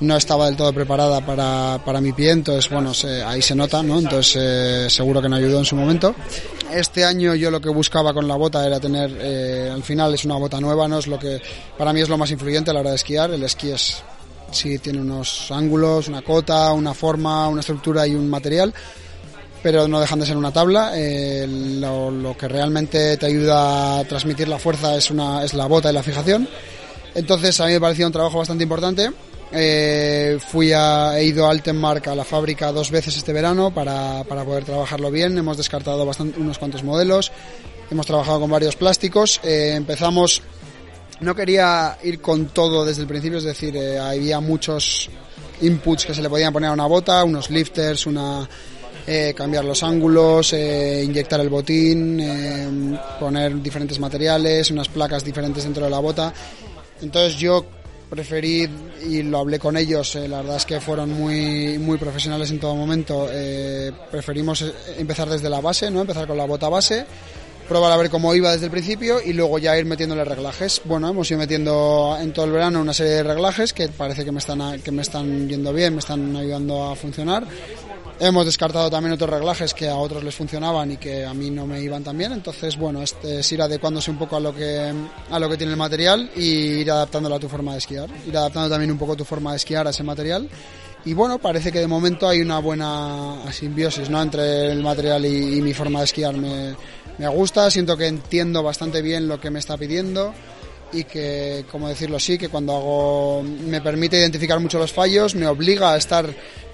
Speaker 5: no estaba del todo preparada para, para mi pie, entonces bueno, ahí se nota, ¿no? Entonces eh, seguro que me ayudó en su momento. Este año yo lo que buscaba con la bota era tener, eh, al final es una bota nueva, no es lo que para mí es lo más influyente a la hora de esquiar. El esquí es sí tiene unos ángulos, una cota, una forma, una estructura y un material pero no dejan de ser una tabla. Eh, lo, que realmente te ayuda a transmitir la fuerza es, una, es la bota y la fijación. Entonces a mí me parecía un trabajo bastante importante. Eh, fui a, he ido a Altenmark a la fábrica dos veces este verano para, para poder trabajarlo bien. Hemos descartado bastante, unos cuantos modelos. Hemos trabajado con varios plásticos. Eh, empezamos, no quería ir con todo desde el principio, es decir, había muchos inputs que se le podían poner a una bota, unos lifters, una, eh, cambiar los ángulos, eh, inyectar el botín, eh, poner diferentes materiales, unas placas diferentes dentro de la bota. Entonces yo preferí y lo hablé con ellos, la verdad es que fueron muy, muy profesionales en todo momento. preferimos empezar desde la base, ¿no? empezar con la bota base probar a ver cómo iba desde el principio y luego ya ir metiéndole reglajes. Bueno, hemos ido metiendo en todo el verano una serie de reglajes que parece que me están, que me están yendo bien, me están ayudando a funcionar. Hemos descartado también otros reglajes que a otros les funcionaban y que a mí no me iban tan bien. Entonces, bueno, este es ir adecuándose un poco a lo que a lo que tiene el material y ir adaptándolo a tu forma de esquiar. Ir adaptando también un poco tu forma de esquiar a ese material. Y bueno, parece que de momento hay una buena simbiosis ¿no? entre el material y, mi forma de esquiar. Me, me gusta, siento que entiendo bastante bien lo que me está pidiendo y que, como decirlo así, que cuando hago me permite identificar mucho los fallos, me obliga a estar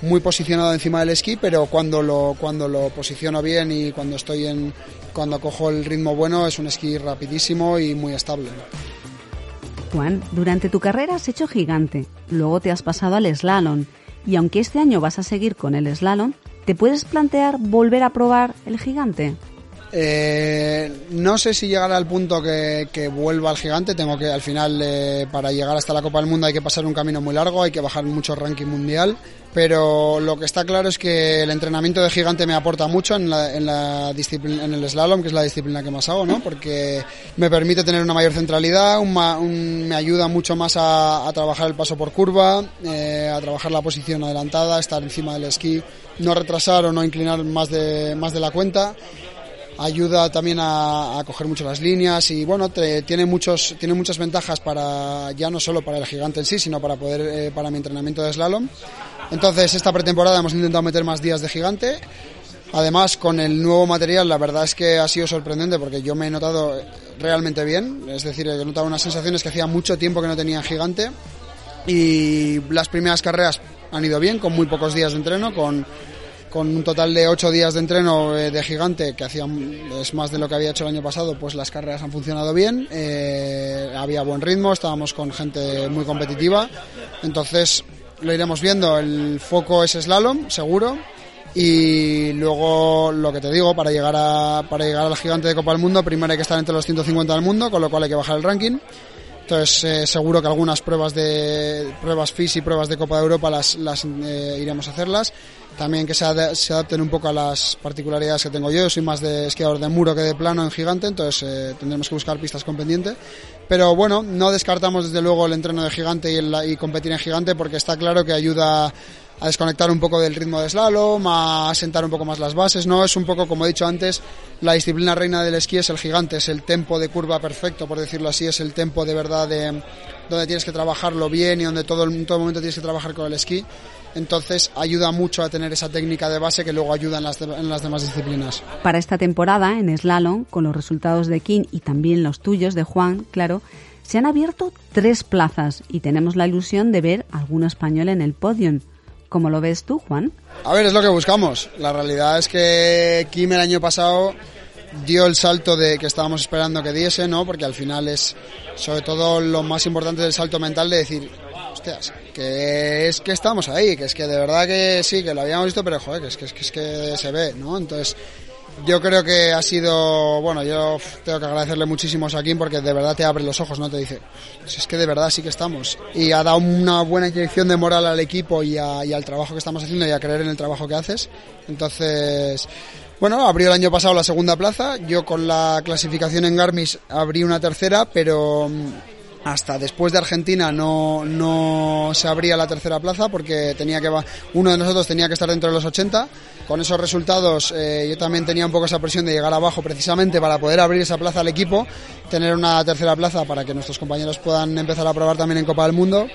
Speaker 5: muy posicionado encima del esquí, pero cuando lo, cuando lo posiciono bien y cuando estoy en, cuando cojo el ritmo bueno, es un esquí rapidísimo y muy estable.
Speaker 3: Juan, durante tu carrera has hecho gigante, luego te has pasado al slalom y aunque este año vas a seguir con el slalom, ¿te puedes plantear volver a probar el gigante?
Speaker 5: Eh, no sé si llegará al punto que, vuelva al gigante. Tengo que, al final, eh, para llegar hasta la Copa del Mundo hay que pasar un camino muy largo, hay que bajar mucho ranking mundial. Pero lo que está claro es que el entrenamiento de gigante me aporta mucho en, la, en, la disciplina, en el slalom, que es la disciplina que más hago, ¿no? Porque me permite tener una mayor centralidad, me ayuda mucho más a, trabajar el paso por curva, eh, a trabajar la posición adelantada, estar encima del esquí, no retrasar o no inclinar más de, más de la cuenta ayuda también a, coger mucho las líneas y bueno, tiene muchos tiene muchas ventajas para ya no solo para el gigante en sí, sino para poder eh, para mi entrenamiento de slalom. Entonces, esta pretemporada hemos intentado meter más días de gigante. Además, con el nuevo material, la verdad es que ha sido sorprendente porque yo me he notado realmente bien. Es decir, he notado unas sensaciones que hacía mucho tiempo que no tenía en gigante. Y las primeras carreras han ido bien, con muy pocos días de entreno, con con un total de ocho días de entreno eh, de gigante, que hacía, es más de lo que había hecho el año pasado, pues las carreras han funcionado bien, eh, había buen ritmo, estábamos con gente muy competitiva, entonces lo iremos viendo, el foco es slalom, seguro, y luego lo que te digo, para llegar, a, para llegar al gigante de Copa del Mundo, primero hay que estar entre los 150 del mundo, con lo cual hay que bajar el ranking. Entonces eh, seguro que algunas pruebas de pruebas FIS y pruebas de Copa de Europa las, las iremos a hacerlas también que se, adapten un poco a las particularidades que tengo yo. soy más de esquiador de muro que de plano en gigante, entonces eh, tendremos que buscar pistas con pendiente. Pero bueno, no descartamos desde luego el entreno de gigante y, y competir en gigante porque está claro que ayuda a desconectar un poco del ritmo de slalom, a sentar un poco más las bases, ¿no? Es un poco, como he dicho antes, la disciplina reina del esquí es el gigante, es el tempo de curva perfecto, por decirlo así, es el tempo de verdad de donde tienes que trabajarlo bien y donde todo, en todo momento tienes que trabajar con el esquí. Entonces ayuda mucho a tener esa técnica de base que luego ayuda en las, en las demás disciplinas.
Speaker 3: Para esta temporada, en slalom, con los resultados de King y también los tuyos de Juan, claro, Se han abierto tres plazas y tenemos la ilusión de ver algún español en el podio. ¿Cómo lo ves tú, Juan?
Speaker 5: A ver, es lo que buscamos. La realidad es que Kim el año pasado dio el salto de que estábamos esperando que diese, ¿no? Porque al final es sobre todo lo más importante del salto mental de decir, hostias, que es que estamos ahí, que es que de verdad que sí, que lo habíamos visto, pero joder, que es que, es que, es que se ve, ¿no? Entonces, yo creo que ha sido, bueno, yo tengo que agradecerle muchísimo a Joaquín porque de verdad te abre los ojos, ¿no? Te dice, es que de verdad sí que estamos. Y ha dado una buena inyección de moral al equipo y, y al trabajo que estamos haciendo y a creer en el trabajo que haces. Entonces, bueno, abrió el año pasado la segunda plaza. Yo con la clasificación en Garmis abrí una tercera, pero hasta después de Argentina no, no se abría la tercera plaza porque tenía que uno de nosotros tenía que estar dentro de los 80. Con esos resultados eh, yo también tenía un poco esa presión de llegar abajo precisamente para poder abrir esa plaza al equipo, tener una tercera plaza para que nuestros compañeros puedan empezar a probar también en Copa del Mundo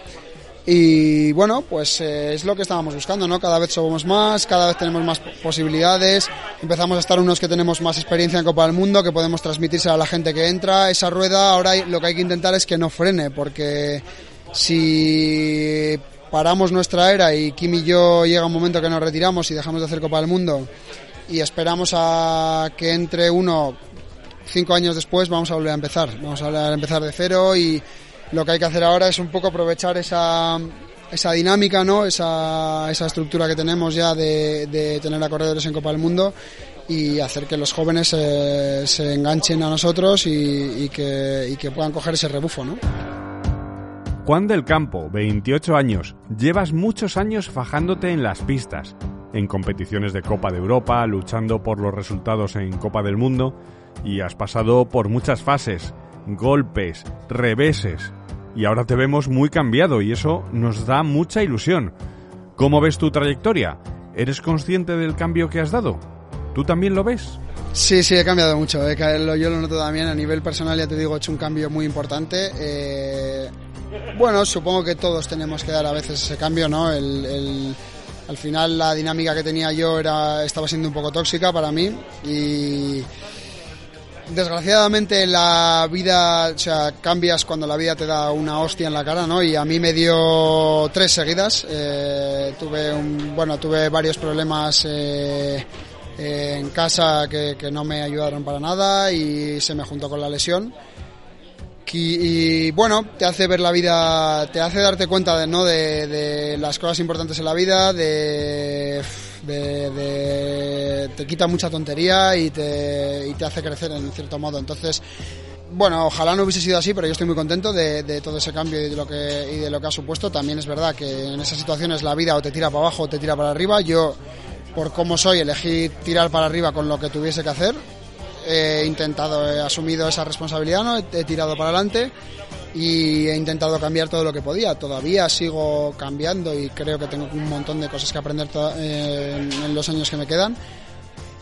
Speaker 5: y bueno, pues eh, es lo que estábamos buscando, ¿no? Cada vez somos más, cada vez tenemos más posibilidades, empezamos a estar unos que tenemos más experiencia en Copa del Mundo, que podemos transmitirse a la gente que entra. Esa rueda ahora lo que hay que intentar es que no frene, porque si paramos nuestra era y Kim y yo llega un momento que nos retiramos y dejamos de hacer Copa del Mundo y esperamos a que entre uno cinco años después, vamos a volver a empezar, vamos a volver a empezar de cero y lo que hay que hacer ahora es un poco aprovechar esa, esa dinámica, ¿no? esa, esa estructura que tenemos ya de, tener a corredores en Copa del Mundo y hacer que los jóvenes se enganchen a nosotros y, que, que puedan coger ese rebufo. ¿no?
Speaker 2: Juan del Campo, 28 años. Llevas muchos años fajándote en las pistas, en competiciones de Copa de Europa, luchando por los resultados en Copa del Mundo y has pasado por muchas fases, golpes, reveses y ahora te vemos muy cambiado y eso nos da mucha ilusión. ¿Cómo ves tu trayectoria? ¿Eres consciente del cambio que has dado? ¿Tú también lo ves?
Speaker 5: Sí, sí, he cambiado mucho. Eh, yo lo noto también a nivel personal, ya te digo, he hecho un cambio muy importante. Eh, bueno, supongo que todos tenemos que dar a veces ese cambio, ¿no? al final la dinámica que tenía yo era, estaba siendo un poco tóxica para mí y desgraciadamente la vida, o sea, cambias cuando la vida te da una hostia en la cara, ¿no? Y a mí me dio tres seguidas. Eh, tuve un, bueno, tuve varios problemas eh, en casa que, no me ayudaron para nada y se me juntó con la lesión. Y, bueno, te hace ver la vida, te hace darte cuenta de, ¿no? de, de las cosas importantes en la vida, de te quita mucha tontería y te, y te hace crecer en cierto modo. Entonces, bueno, ojalá no hubiese sido así, pero yo estoy muy contento de, todo ese cambio y de, lo que, lo que ha supuesto. También es verdad que en esas situaciones la vida o te tira para abajo o te tira para arriba. Yo, por cómo soy, elegí tirar para arriba con lo que tuviese que hacer. He intentado, he asumido esa responsabilidad, ¿no? he tirado para adelante y he intentado cambiar todo lo que podía. Todavía sigo cambiando y creo que tengo un montón de cosas que aprender eh, en los años que me quedan.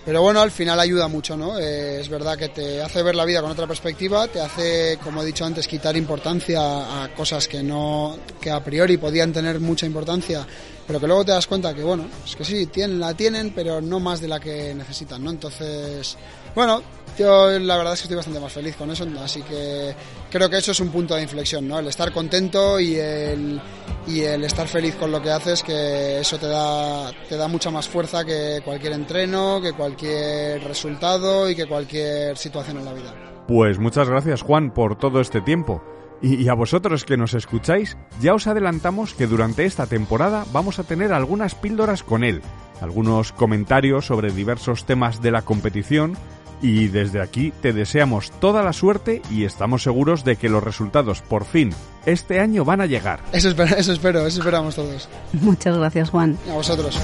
Speaker 5: Pero bueno, al final ayuda mucho, ¿no? Eh, es verdad que te hace ver la vida con otra perspectiva, te hace, como he dicho antes, quitar importancia a cosas que no, que a priori podían tener mucha importancia, pero que luego te das cuenta que, bueno, es que sí, tienen, la tienen, pero no más de la que necesitan, ¿no? Entonces, bueno, yo la verdad es que estoy bastante más feliz con eso, así que creo que eso es un punto de inflexión, ¿no? El estar contento y el, y el estar feliz con lo que haces, que eso te da, te da mucha más fuerza que cualquier entreno, que cualquier resultado y que cualquier situación en la vida.
Speaker 2: Pues muchas gracias Juan por todo este tiempo. Y a vosotros que nos escucháis, ya os adelantamos que durante esta temporada vamos a tener algunas píldoras con él, algunos comentarios sobre diversos temas de la competición, y desde aquí te deseamos toda la suerte y estamos seguros de que los resultados por fin este año van a llegar.
Speaker 5: Eso espero, eso espero, eso esperamos todos.
Speaker 3: Muchas gracias Juan.
Speaker 5: A vosotros.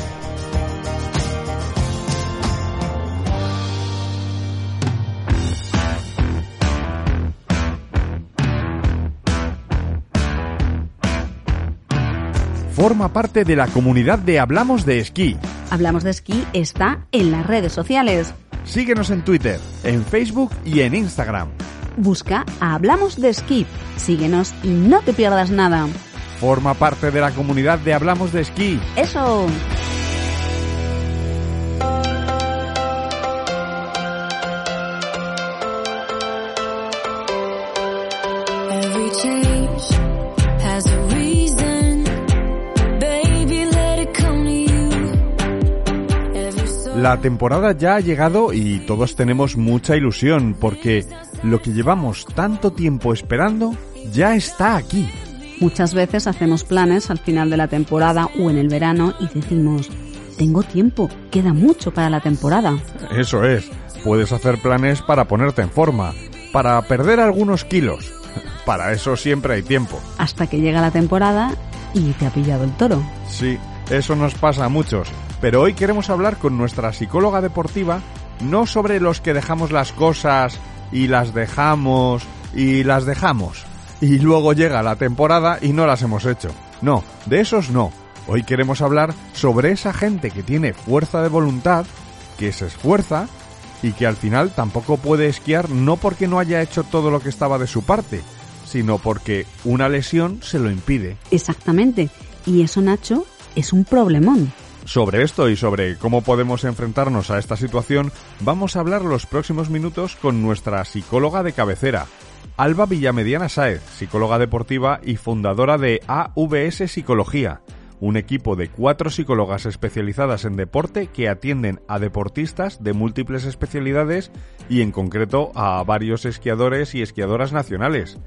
Speaker 2: Forma parte de la comunidad de Hablamos de Esquí.
Speaker 3: Hablamos de Esquí está en las redes sociales
Speaker 2: Síguenos en Twitter, en Facebook y en Instagram.
Speaker 3: Busca Hablamos de Esquí. Síguenos y no te pierdas nada.
Speaker 2: Forma parte de la comunidad de Hablamos de Esquí.
Speaker 3: ¡Eso!
Speaker 2: La temporada ya ha llegado y todos tenemos mucha ilusión porque lo que llevamos tanto tiempo esperando ya está aquí.
Speaker 3: Muchas veces hacemos planes al final de la temporada o en el verano y decimos, tengo tiempo, queda mucho para la temporada.
Speaker 2: Eso es, puedes hacer planes para ponerte en forma, para perder algunos kilos. Para eso siempre hay tiempo.
Speaker 3: Hasta que llega la temporada y te ha pillado el toro.
Speaker 2: Sí, eso nos pasa a muchos. Pero hoy queremos hablar con nuestra psicóloga deportiva no sobre los que dejamos las cosas y las dejamos y las dejamos. Y luego llega la temporada y no las hemos hecho. No, de esos no. Hoy queremos hablar sobre esa gente que tiene fuerza de voluntad, que se esfuerza y que al final tampoco puede esquiar no porque no haya hecho todo lo que estaba de su parte, sino porque una lesión se lo impide.
Speaker 3: Exactamente. Y eso, Nacho, es un problemón.
Speaker 2: Sobre esto y sobre cómo podemos enfrentarnos a esta situación, vamos a hablar los próximos minutos con nuestra psicóloga de cabecera, Alba Villamediana Saez, psicóloga deportiva y fundadora de AVS Psicología, un equipo de cuatro psicólogas especializadas en deporte que atienden a deportistas de múltiples especialidades y en concreto a varios esquiadores y esquiadoras nacionales.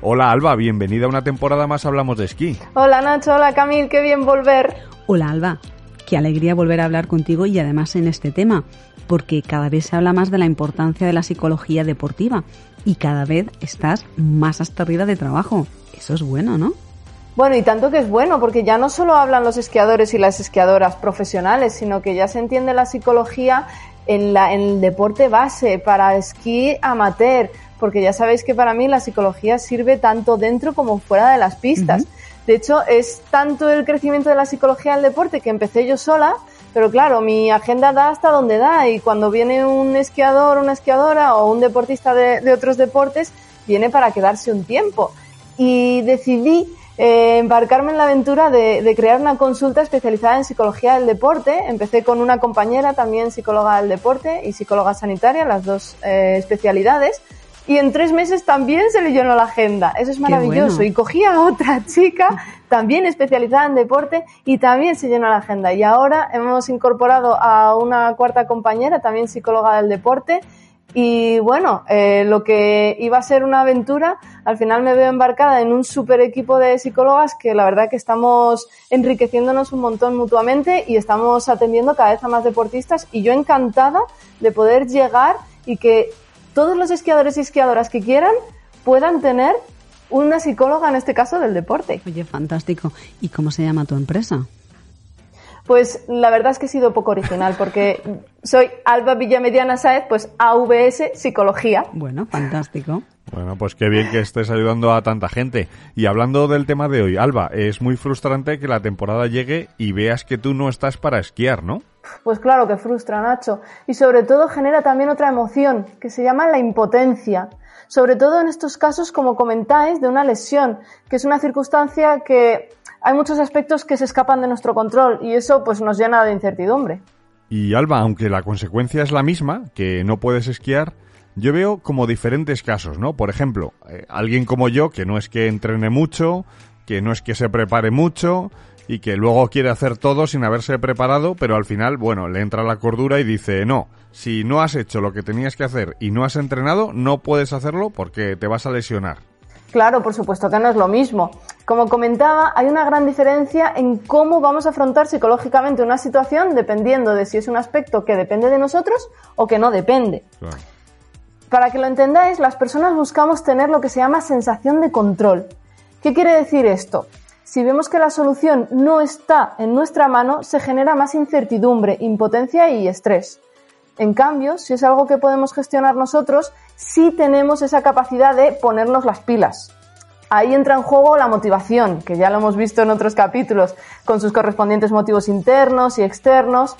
Speaker 2: Hola Alba, bienvenida a una temporada más Hablamos de Esquí.
Speaker 6: Hola Nacho, hola Camil, qué bien volver.
Speaker 3: Hola Alba, Qué alegría volver a hablar contigo y además en este tema, porque cada vez se habla más de la importancia de la psicología deportiva y cada vez estás más hasta arriba de trabajo. Eso es bueno, ¿no?
Speaker 6: Bueno, y tanto que es bueno, porque ya no solo hablan los esquiadores y las esquiadoras profesionales, sino que ya se entiende la psicología en, la, en el deporte base, para esquí amateur, porque ya sabéis que para mí la psicología sirve tanto dentro como fuera de las pistas. De hecho, es tanto el crecimiento de la psicología del deporte que empecé yo sola, pero claro, mi agenda da hasta donde da y cuando viene un esquiador, una esquiadora o un deportista de, otros deportes, viene para quedarse un tiempo. Y decidí eh, embarcarme en la aventura de, crear una consulta especializada en psicología del deporte. Empecé con una compañera también psicóloga del deporte y psicóloga sanitaria, las dos eh, especialidades y en tres meses también se le llenó la agenda. Eso es maravilloso. Y cogí a otra chica, también especializada en deporte, y también se llenó la agenda. Y ahora hemos incorporado a una cuarta compañera, también psicóloga del deporte. Y bueno, eh, lo que iba a ser una aventura, al final me veo embarcada en un super equipo de psicólogas que la verdad que estamos enriqueciéndonos un montón mutuamente y estamos atendiendo cada vez a más deportistas y yo encantada de poder llegar y que todos los esquiadores y esquiadoras que quieran puedan tener una psicóloga, en este caso, del deporte.
Speaker 3: Oye, fantástico. ¿Y cómo se llama tu empresa?
Speaker 6: Pues la verdad es que he sido poco original porque soy Alba Villamediana Saez, pues AVS Psicología.
Speaker 3: Bueno, fantástico.
Speaker 2: Bueno, pues qué bien que estés ayudando a tanta gente. Y hablando del tema de hoy, Alba, es muy frustrante que la temporada llegue y veas que tú no estás para esquiar, ¿no?
Speaker 6: Pues claro que frustra, Nacho. Y sobre todo genera también otra emoción, que se llama la impotencia. Sobre todo en estos casos, como comentáis, de una lesión, que es una circunstancia que hay muchos aspectos que se escapan de nuestro control y eso pues nos llena de incertidumbre.
Speaker 2: Y Alba, aunque la consecuencia es la misma, que no puedes esquiar, yo veo como diferentes casos, ¿no? Por ejemplo, eh, alguien como yo, que no es que entrene mucho, que no es que se prepare mucho, y que luego quiere hacer todo sin haberse preparado, pero al final, bueno, le entra la cordura y dice, no, si no has hecho lo que tenías que hacer y no has entrenado, no puedes hacerlo porque te vas a lesionar.
Speaker 6: Claro, por supuesto que no es lo mismo. Como comentaba, hay una gran diferencia en cómo vamos a afrontar psicológicamente una situación dependiendo de si es un aspecto que depende de nosotros o que no depende. Para que lo entendáis, las personas buscamos tener lo que se llama sensación de control. ¿Qué quiere decir esto? Si vemos que la solución no está en nuestra mano, se genera más incertidumbre, impotencia y estrés. En cambio, si es algo que podemos gestionar nosotros, sí tenemos esa capacidad de ponernos las pilas. Ahí entra en juego la motivación, que ya lo hemos visto en otros capítulos, con sus correspondientes motivos internos y externos,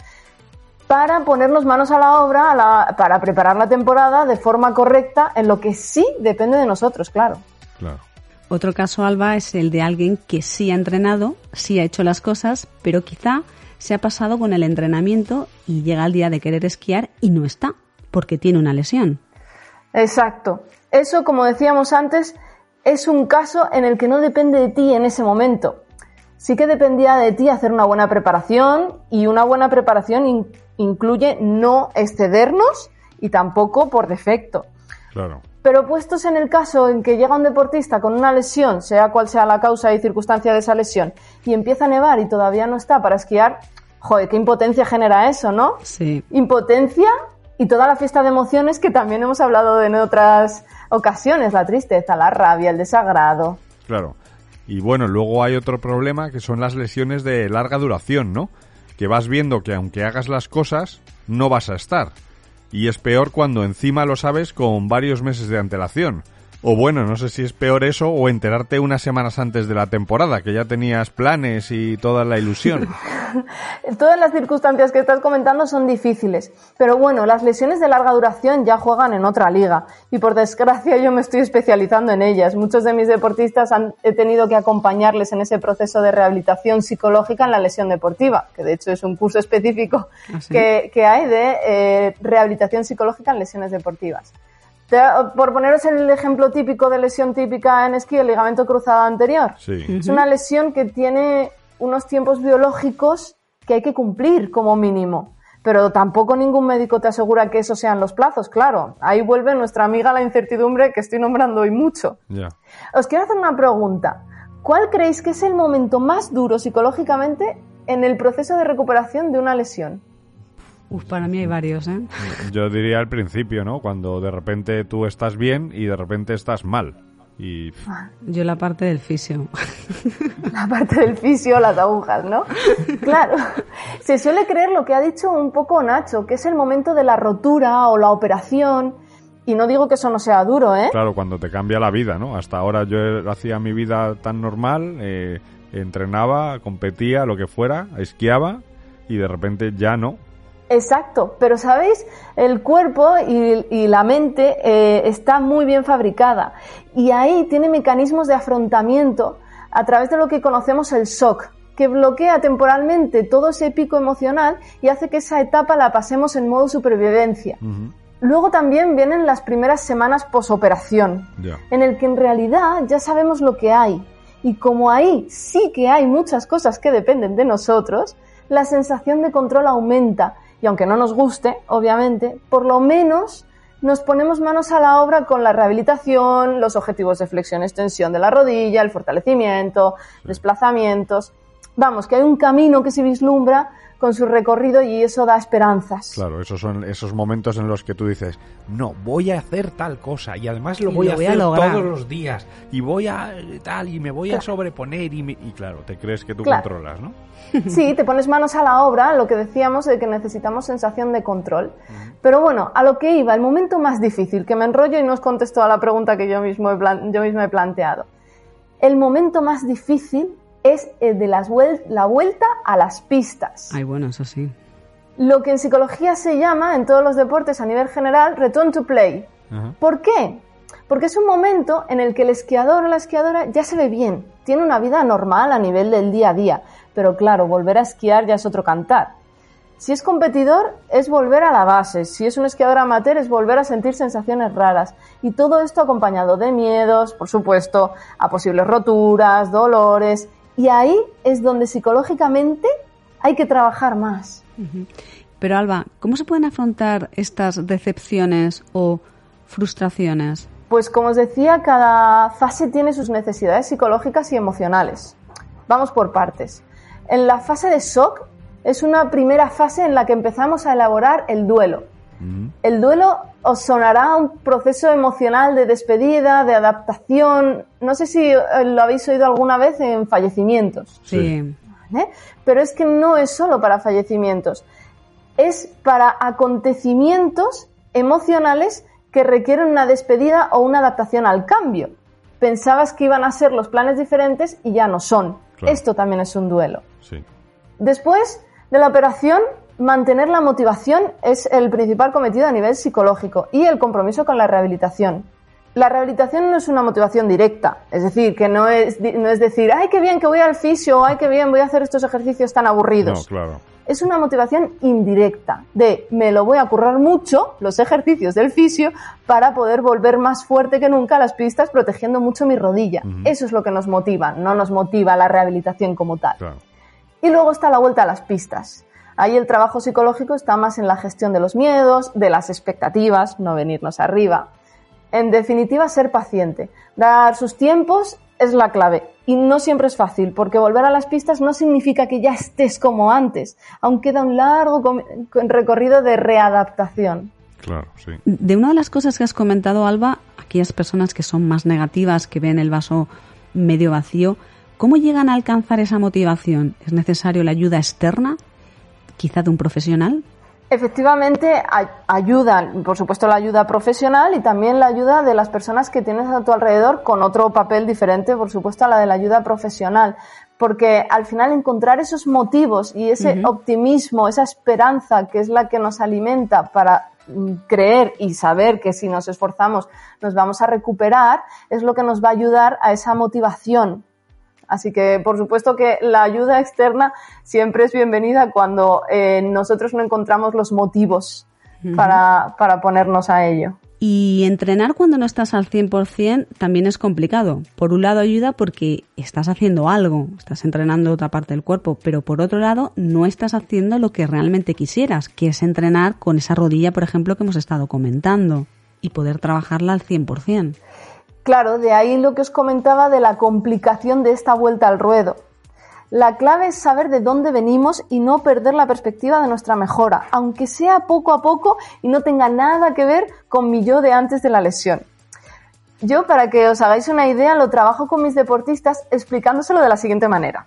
Speaker 6: para ponernos manos a la obra para preparar la temporada de forma correcta en lo que sí depende de nosotros, claro.
Speaker 2: Claro.
Speaker 3: Otro caso, Alba, es el de alguien que sí ha entrenado, sí ha hecho las cosas, pero quizá se ha pasado con el entrenamiento y llega el día de querer esquiar y no está, porque tiene una lesión.
Speaker 6: Exacto. Eso, como decíamos antes, es un caso en el que no depende de ti en ese momento. Sí que dependía de ti hacer una buena preparación y una buena preparación incluye no excedernos y tampoco por defecto.
Speaker 2: Claro.
Speaker 6: Pero puestos en el caso en que llega un deportista con una lesión, sea cual sea la causa y circunstancia de esa lesión, y empieza a nevar y todavía no está para esquiar, joder, qué impotencia genera eso, ¿no?
Speaker 3: Sí.
Speaker 6: Impotencia y toda la fiesta de emociones que también hemos hablado en otras ocasiones, la tristeza, la rabia, el desagrado.
Speaker 2: Claro. Y bueno, luego hay otro problema que son las lesiones de larga duración, ¿no? Que vas viendo que aunque hagas las cosas, no vas a estar. Y es peor cuando encima lo sabes con varios meses de antelación. O bueno, no sé si es peor eso o enterarte unas semanas antes de la temporada, que ya tenías planes y toda la ilusión.
Speaker 6: Todas las circunstancias que estás comentando son difíciles, pero bueno, las lesiones de larga duración ya juegan en otra liga y por desgracia yo me estoy especializando en ellas. Muchos de mis deportistas han, he tenido que acompañarles en ese proceso de rehabilitación psicológica en la lesión deportiva, que de hecho es un curso específico ¿Ah, que, que, hay de eh, rehabilitación psicológica en lesiones deportivas. Por poneros el ejemplo típico de lesión típica en esquí, el ligamento cruzado anterior. Es una lesión que tiene unos tiempos biológicos que hay que cumplir como mínimo. Pero tampoco ningún médico te asegura que esos sean los plazos, claro. Ahí vuelve nuestra amiga la incertidumbre que estoy nombrando hoy mucho. Os quiero hacer una pregunta. ¿Cuál creéis que es el momento más duro psicológicamente en el proceso de recuperación de una lesión?
Speaker 3: Uf, para mí hay varios, ¿eh?
Speaker 2: Yo diría al principio, ¿no? Cuando de repente tú estás bien y de repente estás mal. Y...
Speaker 3: Yo la parte del fisio.
Speaker 6: La parte del fisio, las agujas, ¿no? Claro. Se suele creer lo que ha dicho un poco Nacho, que es el momento de la rotura o la operación. Y no digo que eso no sea duro, ¿eh?
Speaker 2: Claro, cuando te cambia la vida, ¿no? Hasta ahora yo hacía mi vida tan normal, eh, entrenaba, competía, lo que fuera, esquiaba, y de repente ya no.
Speaker 6: Exacto, pero sabéis, el cuerpo y, la mente eh, está muy bien fabricada. Y ahí tiene mecanismos de afrontamiento a través de lo que conocemos el shock, que bloquea temporalmente todo ese pico emocional y hace que esa etapa la pasemos en modo supervivencia. Luego también vienen las primeras semanas posoperación, en el que en realidad ya sabemos lo que hay. Y como ahí sí que hay muchas cosas que dependen de nosotros, la sensación de control aumenta y aunque no nos guste, obviamente, por lo menos nos ponemos manos a la obra con la rehabilitación, los objetivos de flexión-extensión de la rodilla, el fortalecimiento, desplazamientos. Vamos, que hay un camino que se vislumbra con su recorrido y eso da esperanzas.
Speaker 2: Claro, esos son esos momentos en los que tú dices, no, voy a hacer tal cosa y además lo voy, a hacer todos los días y voy a tal y me voy a sobreponer y, y, claro, te crees que tú controlas, ¿no?
Speaker 6: Sí, te pones manos a la obra, lo que decíamos de que necesitamos sensación de control. Pero bueno, a lo que iba, el momento más difícil, que me enrollo y no os contesto a la pregunta que yo mismo yo mismo he planteado. El momento más difícil es el de las la vuelta a las pistas.
Speaker 3: Ay, bueno, eso sí.
Speaker 6: Lo que en psicología se llama, en todos los deportes a nivel general, return to play. ¿Por qué? Porque es un momento en el que el esquiador o la esquiadora ya se ve bien, tiene una vida normal a nivel del día a día, pero claro, volver a esquiar ya es otro cantar. Si es competidor, es volver a la base. Si es un esquiador amateur, es volver a sentir sensaciones raras. Y todo esto acompañado de miedos, por supuesto, a posibles roturas, dolores y ahí es donde psicológicamente hay que trabajar más.
Speaker 3: Pero Alba, ¿cómo se pueden afrontar estas decepciones o frustraciones?
Speaker 6: Pues como os decía, cada fase tiene sus necesidades psicológicas y emocionales. Vamos por partes. En la fase de shock es una primera fase en la que empezamos a elaborar el duelo. El duelo os sonará un proceso emocional de despedida, de adaptación. No sé si eh, lo habéis oído alguna vez en fallecimientos.
Speaker 3: Sí.
Speaker 6: Pero es que no es solo para fallecimientos. Es para acontecimientos emocionales que requieren una despedida o una adaptación al cambio. Pensabas que iban a ser los planes diferentes y ya no son. Esto también es un duelo.
Speaker 2: Sí.
Speaker 6: Después de la operación mantener la motivación es el principal cometido a nivel psicológico y el compromiso con la rehabilitación. La rehabilitación no es una motivación directa, es decir, que no es, no es decir, ay, qué bien que voy al fisio, ay, qué bien voy a hacer estos ejercicios tan aburridos.
Speaker 2: No, claro.
Speaker 6: es una motivación indirecta de me lo voy a currar mucho, los ejercicios del fisio, para poder volver más fuerte que nunca a las pistas protegiendo mucho mi rodilla. Eso es lo que nos motiva, no nos motiva la rehabilitación como tal. Y luego está la vuelta a las pistas. Ahí el trabajo psicológico está más en la gestión de los miedos, de las expectativas, no venirnos arriba. En definitiva, ser paciente, dar sus tiempos es la clave. Y no siempre es fácil, porque volver a las pistas no significa que ya estés como antes. Aún queda un largo recorrido de readaptación.
Speaker 2: Claro, sí.
Speaker 3: De una de las cosas que has comentado, Alba, aquellas personas que son más negativas, que ven el vaso medio vacío, ¿cómo llegan a alcanzar esa motivación? ¿Es necesario la ayuda externa? ¿Quizá de un profesional?
Speaker 6: Efectivamente, ayudan, por supuesto, la ayuda profesional y también la ayuda de las personas que tienes a tu alrededor con otro papel diferente, por supuesto, a la de la ayuda profesional. Porque al final encontrar esos motivos y ese optimismo, esa esperanza que es la que nos alimenta para mm, creer y saber que si nos esforzamos nos vamos a recuperar, es lo que nos va a ayudar a esa motivación Así que, por supuesto que la ayuda externa siempre es bienvenida cuando eh, nosotros no encontramos los motivos para, para ponernos a ello.
Speaker 3: Y entrenar cuando no estás al 100% también es complicado. Por un lado ayuda porque estás haciendo algo, estás entrenando otra parte del cuerpo, pero por otro lado no estás haciendo lo que realmente quisieras, que es entrenar con esa rodilla, por ejemplo, que hemos estado comentando, y poder trabajarla al 100%.
Speaker 6: Claro, de ahí lo que os comentaba de la complicación de esta vuelta al ruedo. La clave es saber de dónde venimos y no perder la perspectiva de nuestra mejora, aunque sea poco a poco y no tenga nada que ver con mi yo de antes de la lesión. Yo, para que os hagáis una idea, lo trabajo con mis deportistas explicándoselo de la siguiente manera.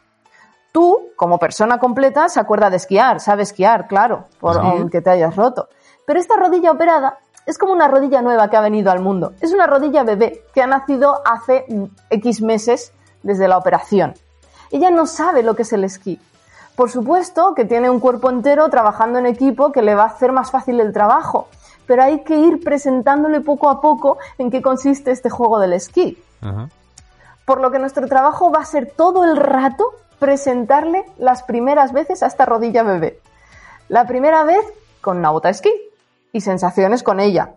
Speaker 6: Tú, como persona completa, se acuerda de esquiar, sabe esquiar, claro, por aunque te hayas roto. Pero esta rodilla operada es como una rodilla nueva que ha venido al mundo. Es una rodilla bebé que ha nacido hace X meses desde la operación. Ella no sabe lo que es el esquí. Por supuesto que tiene un cuerpo entero trabajando en equipo que le va a hacer más fácil el trabajo, pero hay que ir presentándole poco a poco en qué consiste este juego del esquí. Por lo que nuestro trabajo va a ser todo el rato presentarle las primeras veces a esta rodilla bebé. La primera vez con una bota esquí, y sensaciones con ella.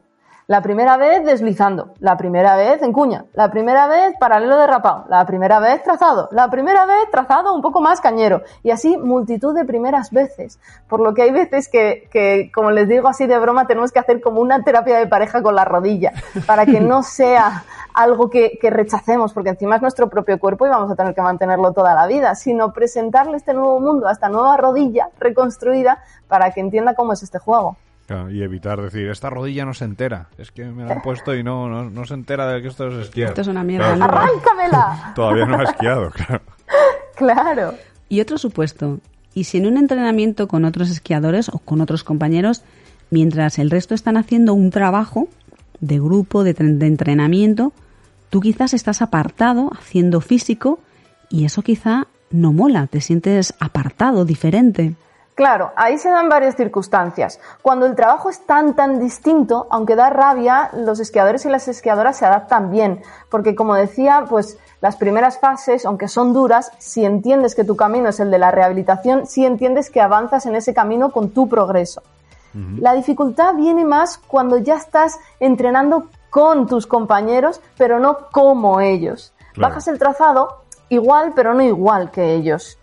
Speaker 6: La primera vez deslizando, la primera vez en cuña, la primera vez paralelo derrapado, la primera vez trazado, la primera vez trazado un poco más cañero y así multitud de primeras veces. Por lo que hay veces que, que, como les digo así de broma, tenemos que hacer como una terapia de pareja con la rodilla para que no sea algo que, que rechacemos, porque encima es nuestro propio cuerpo y vamos a tener que mantenerlo toda la vida, sino presentarle este nuevo mundo a esta nueva rodilla reconstruida para que entienda cómo es este juego
Speaker 2: y evitar decir, esta rodilla no se entera. Es que me la han puesto y no, no, se entera de que esto es esquiar.
Speaker 3: Esto es una mierda.
Speaker 6: ¡Arráncamela!
Speaker 2: Todavía no ha esquiado, claro.
Speaker 6: Claro.
Speaker 3: Y otro supuesto. ¿Y si en un entrenamiento con otros esquiadores o con otros compañeros, mientras el resto están haciendo un trabajo de grupo, de, de entrenamiento, tú quizás estás apartado, haciendo físico, y eso quizá no mola, te sientes apartado, diferente.
Speaker 6: Claro, ahí se dan varias circunstancias. Cuando el trabajo es tan, tan distinto, aunque da rabia, los esquiadores y las esquiadoras se adaptan bien, porque como decía, pues las primeras fases, aunque son duras, si entiendes que tu camino es el de la rehabilitación, si entiendes que avanzas en ese camino con tu progreso. La dificultad viene más cuando ya estás entrenando con tus compañeros, pero no como ellos. Bajas el trazado igual, pero no igual que ellos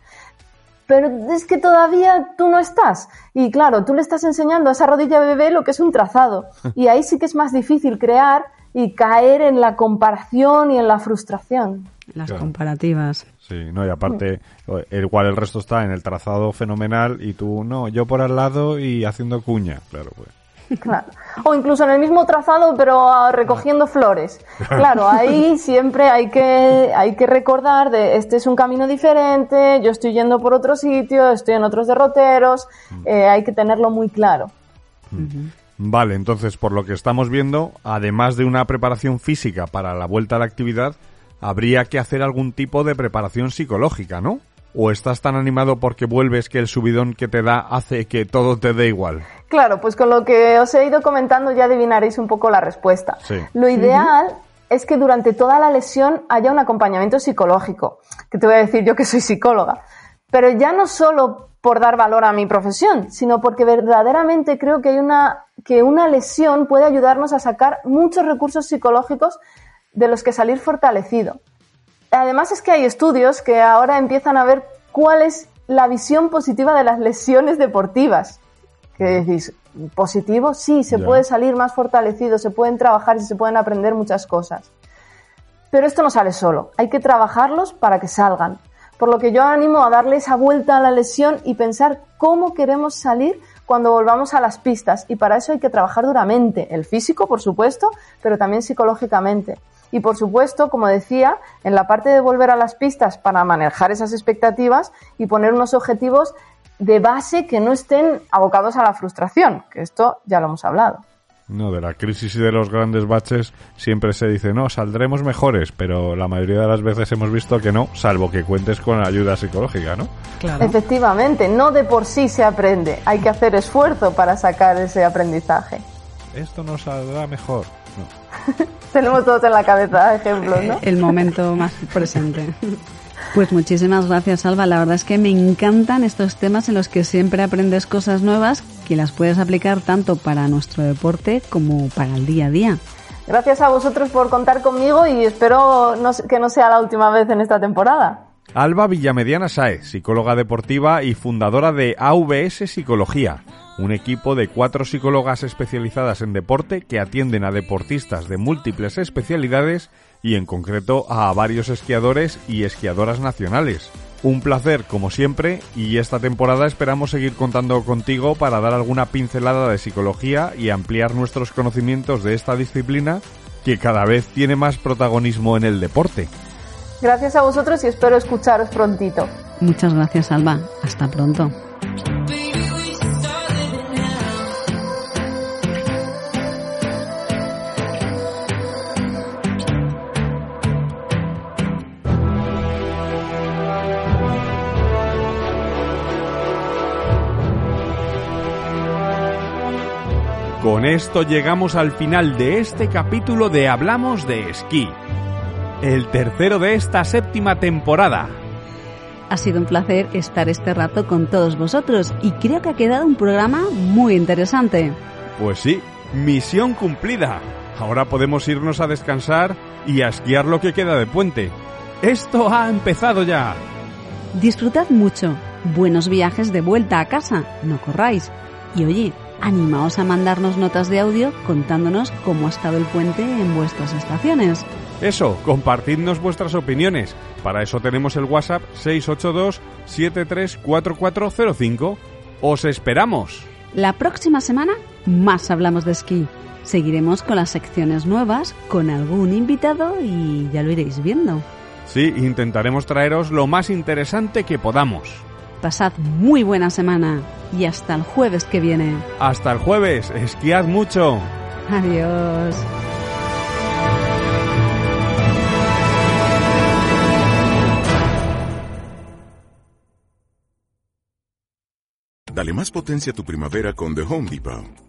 Speaker 6: pero es que todavía tú no estás. Y claro, tú le estás enseñando a esa rodilla bebé lo que es un trazado. Y ahí sí que es más difícil crear y caer en la comparación y en la frustración.
Speaker 3: Las comparativas.
Speaker 2: Sí, no, y aparte, igual el resto está en el trazado fenomenal y tú no, yo por al lado y haciendo cuña, claro, pues.
Speaker 6: Claro. O incluso en el mismo trazado, pero ah, recogiendo flores. Claro, ahí siempre hay que, hay que recordar de este es un camino diferente, yo estoy yendo por otro sitio, estoy en otros derroteros, mm. eh, hay que tenerlo muy claro.
Speaker 2: Vale, entonces por lo que estamos viendo, además de una preparación física para la vuelta a la actividad, habría que hacer algún tipo de preparación psicológica, ¿no? ¿O estás tan animado porque vuelves que el subidón que te da hace que todo te dé igual?
Speaker 6: Claro, pues con lo que os he ido comentando ya adivinaréis un poco la respuesta. Lo ideal es que durante toda la lesión haya un acompañamiento psicológico, que te voy a decir yo que soy psicóloga, pero ya no solo por dar valor a mi profesión, sino porque verdaderamente creo que hay una que una lesión puede ayudarnos a sacar muchos recursos psicológicos de los que salir fortalecido. Además es que hay estudios que ahora empiezan a ver cuál es la visión positiva de las lesiones deportivas. Que decís, positivo, sí, se puede salir más fortalecido, se pueden trabajar y se pueden aprender muchas cosas. Pero esto no sale solo, hay que trabajarlos para que salgan. Por lo que yo animo a darle esa vuelta a la lesión y pensar cómo queremos salir cuando volvamos a las pistas. Y para eso hay que trabajar duramente, el físico, por supuesto, pero también psicológicamente. Y por supuesto, como decía, en la parte de volver a las pistas para manejar esas expectativas y poner unos objetivos de base que no estén abocados a la frustración, que esto ya lo hemos hablado.
Speaker 2: No, de la crisis y de los grandes baches siempre se dice, no, saldremos mejores, pero la mayoría de las veces hemos visto que no, salvo que cuentes con ayuda psicológica, ¿no?
Speaker 6: Claro. Efectivamente, no de por sí se aprende, hay que hacer esfuerzo para sacar ese aprendizaje.
Speaker 2: Esto no saldrá mejor.
Speaker 6: Tenemos todos en la cabeza ejemplos, ¿no?
Speaker 3: El momento más presente. Pues muchísimas gracias, Alba. La verdad es que me encantan estos temas en los que siempre aprendes cosas nuevas que las puedes aplicar tanto para nuestro deporte como para el día a día.
Speaker 6: Gracias a vosotros por contar conmigo y espero que no sea la última vez en esta temporada.
Speaker 2: Alba Villamediana Saez, psicóloga deportiva y fundadora de AVS Psicología, un equipo de cuatro psicólogas especializadas en deporte que atienden a deportistas de múltiples especialidades y en concreto a varios esquiadores y esquiadoras nacionales. Un placer como siempre y esta temporada esperamos seguir contando contigo para dar alguna pincelada de psicología y ampliar nuestros conocimientos de esta disciplina que cada vez tiene más protagonismo en el deporte.
Speaker 6: Gracias a vosotros y espero escucharos prontito.
Speaker 3: Muchas gracias Alba. Hasta pronto.
Speaker 2: Con esto llegamos al final de este capítulo de Hablamos de Esquí, el tercero de esta séptima temporada.
Speaker 3: Ha sido un placer estar este rato con todos vosotros y creo que ha quedado un programa muy interesante.
Speaker 2: Pues sí, misión cumplida. Ahora podemos irnos a descansar y a esquiar lo que queda de puente. Esto ha empezado ya.
Speaker 3: Disfrutad mucho. Buenos viajes de vuelta a casa. No corráis. Y oye, animaos a mandarnos notas de audio contándonos cómo ha estado el puente en vuestras estaciones.
Speaker 2: Eso, compartidnos vuestras opiniones. Para eso tenemos el WhatsApp 682-734405. ¡Os esperamos!
Speaker 3: La próxima semana más hablamos de esquí. Seguiremos con las secciones nuevas, con algún invitado y ya lo iréis viendo.
Speaker 2: Sí, intentaremos traeros lo más interesante que podamos.
Speaker 3: Pasad muy buena semana y hasta el jueves que viene.
Speaker 2: Hasta el jueves, esquiad mucho.
Speaker 3: Adiós.
Speaker 7: Dale más potencia a tu primavera con The Home Depot.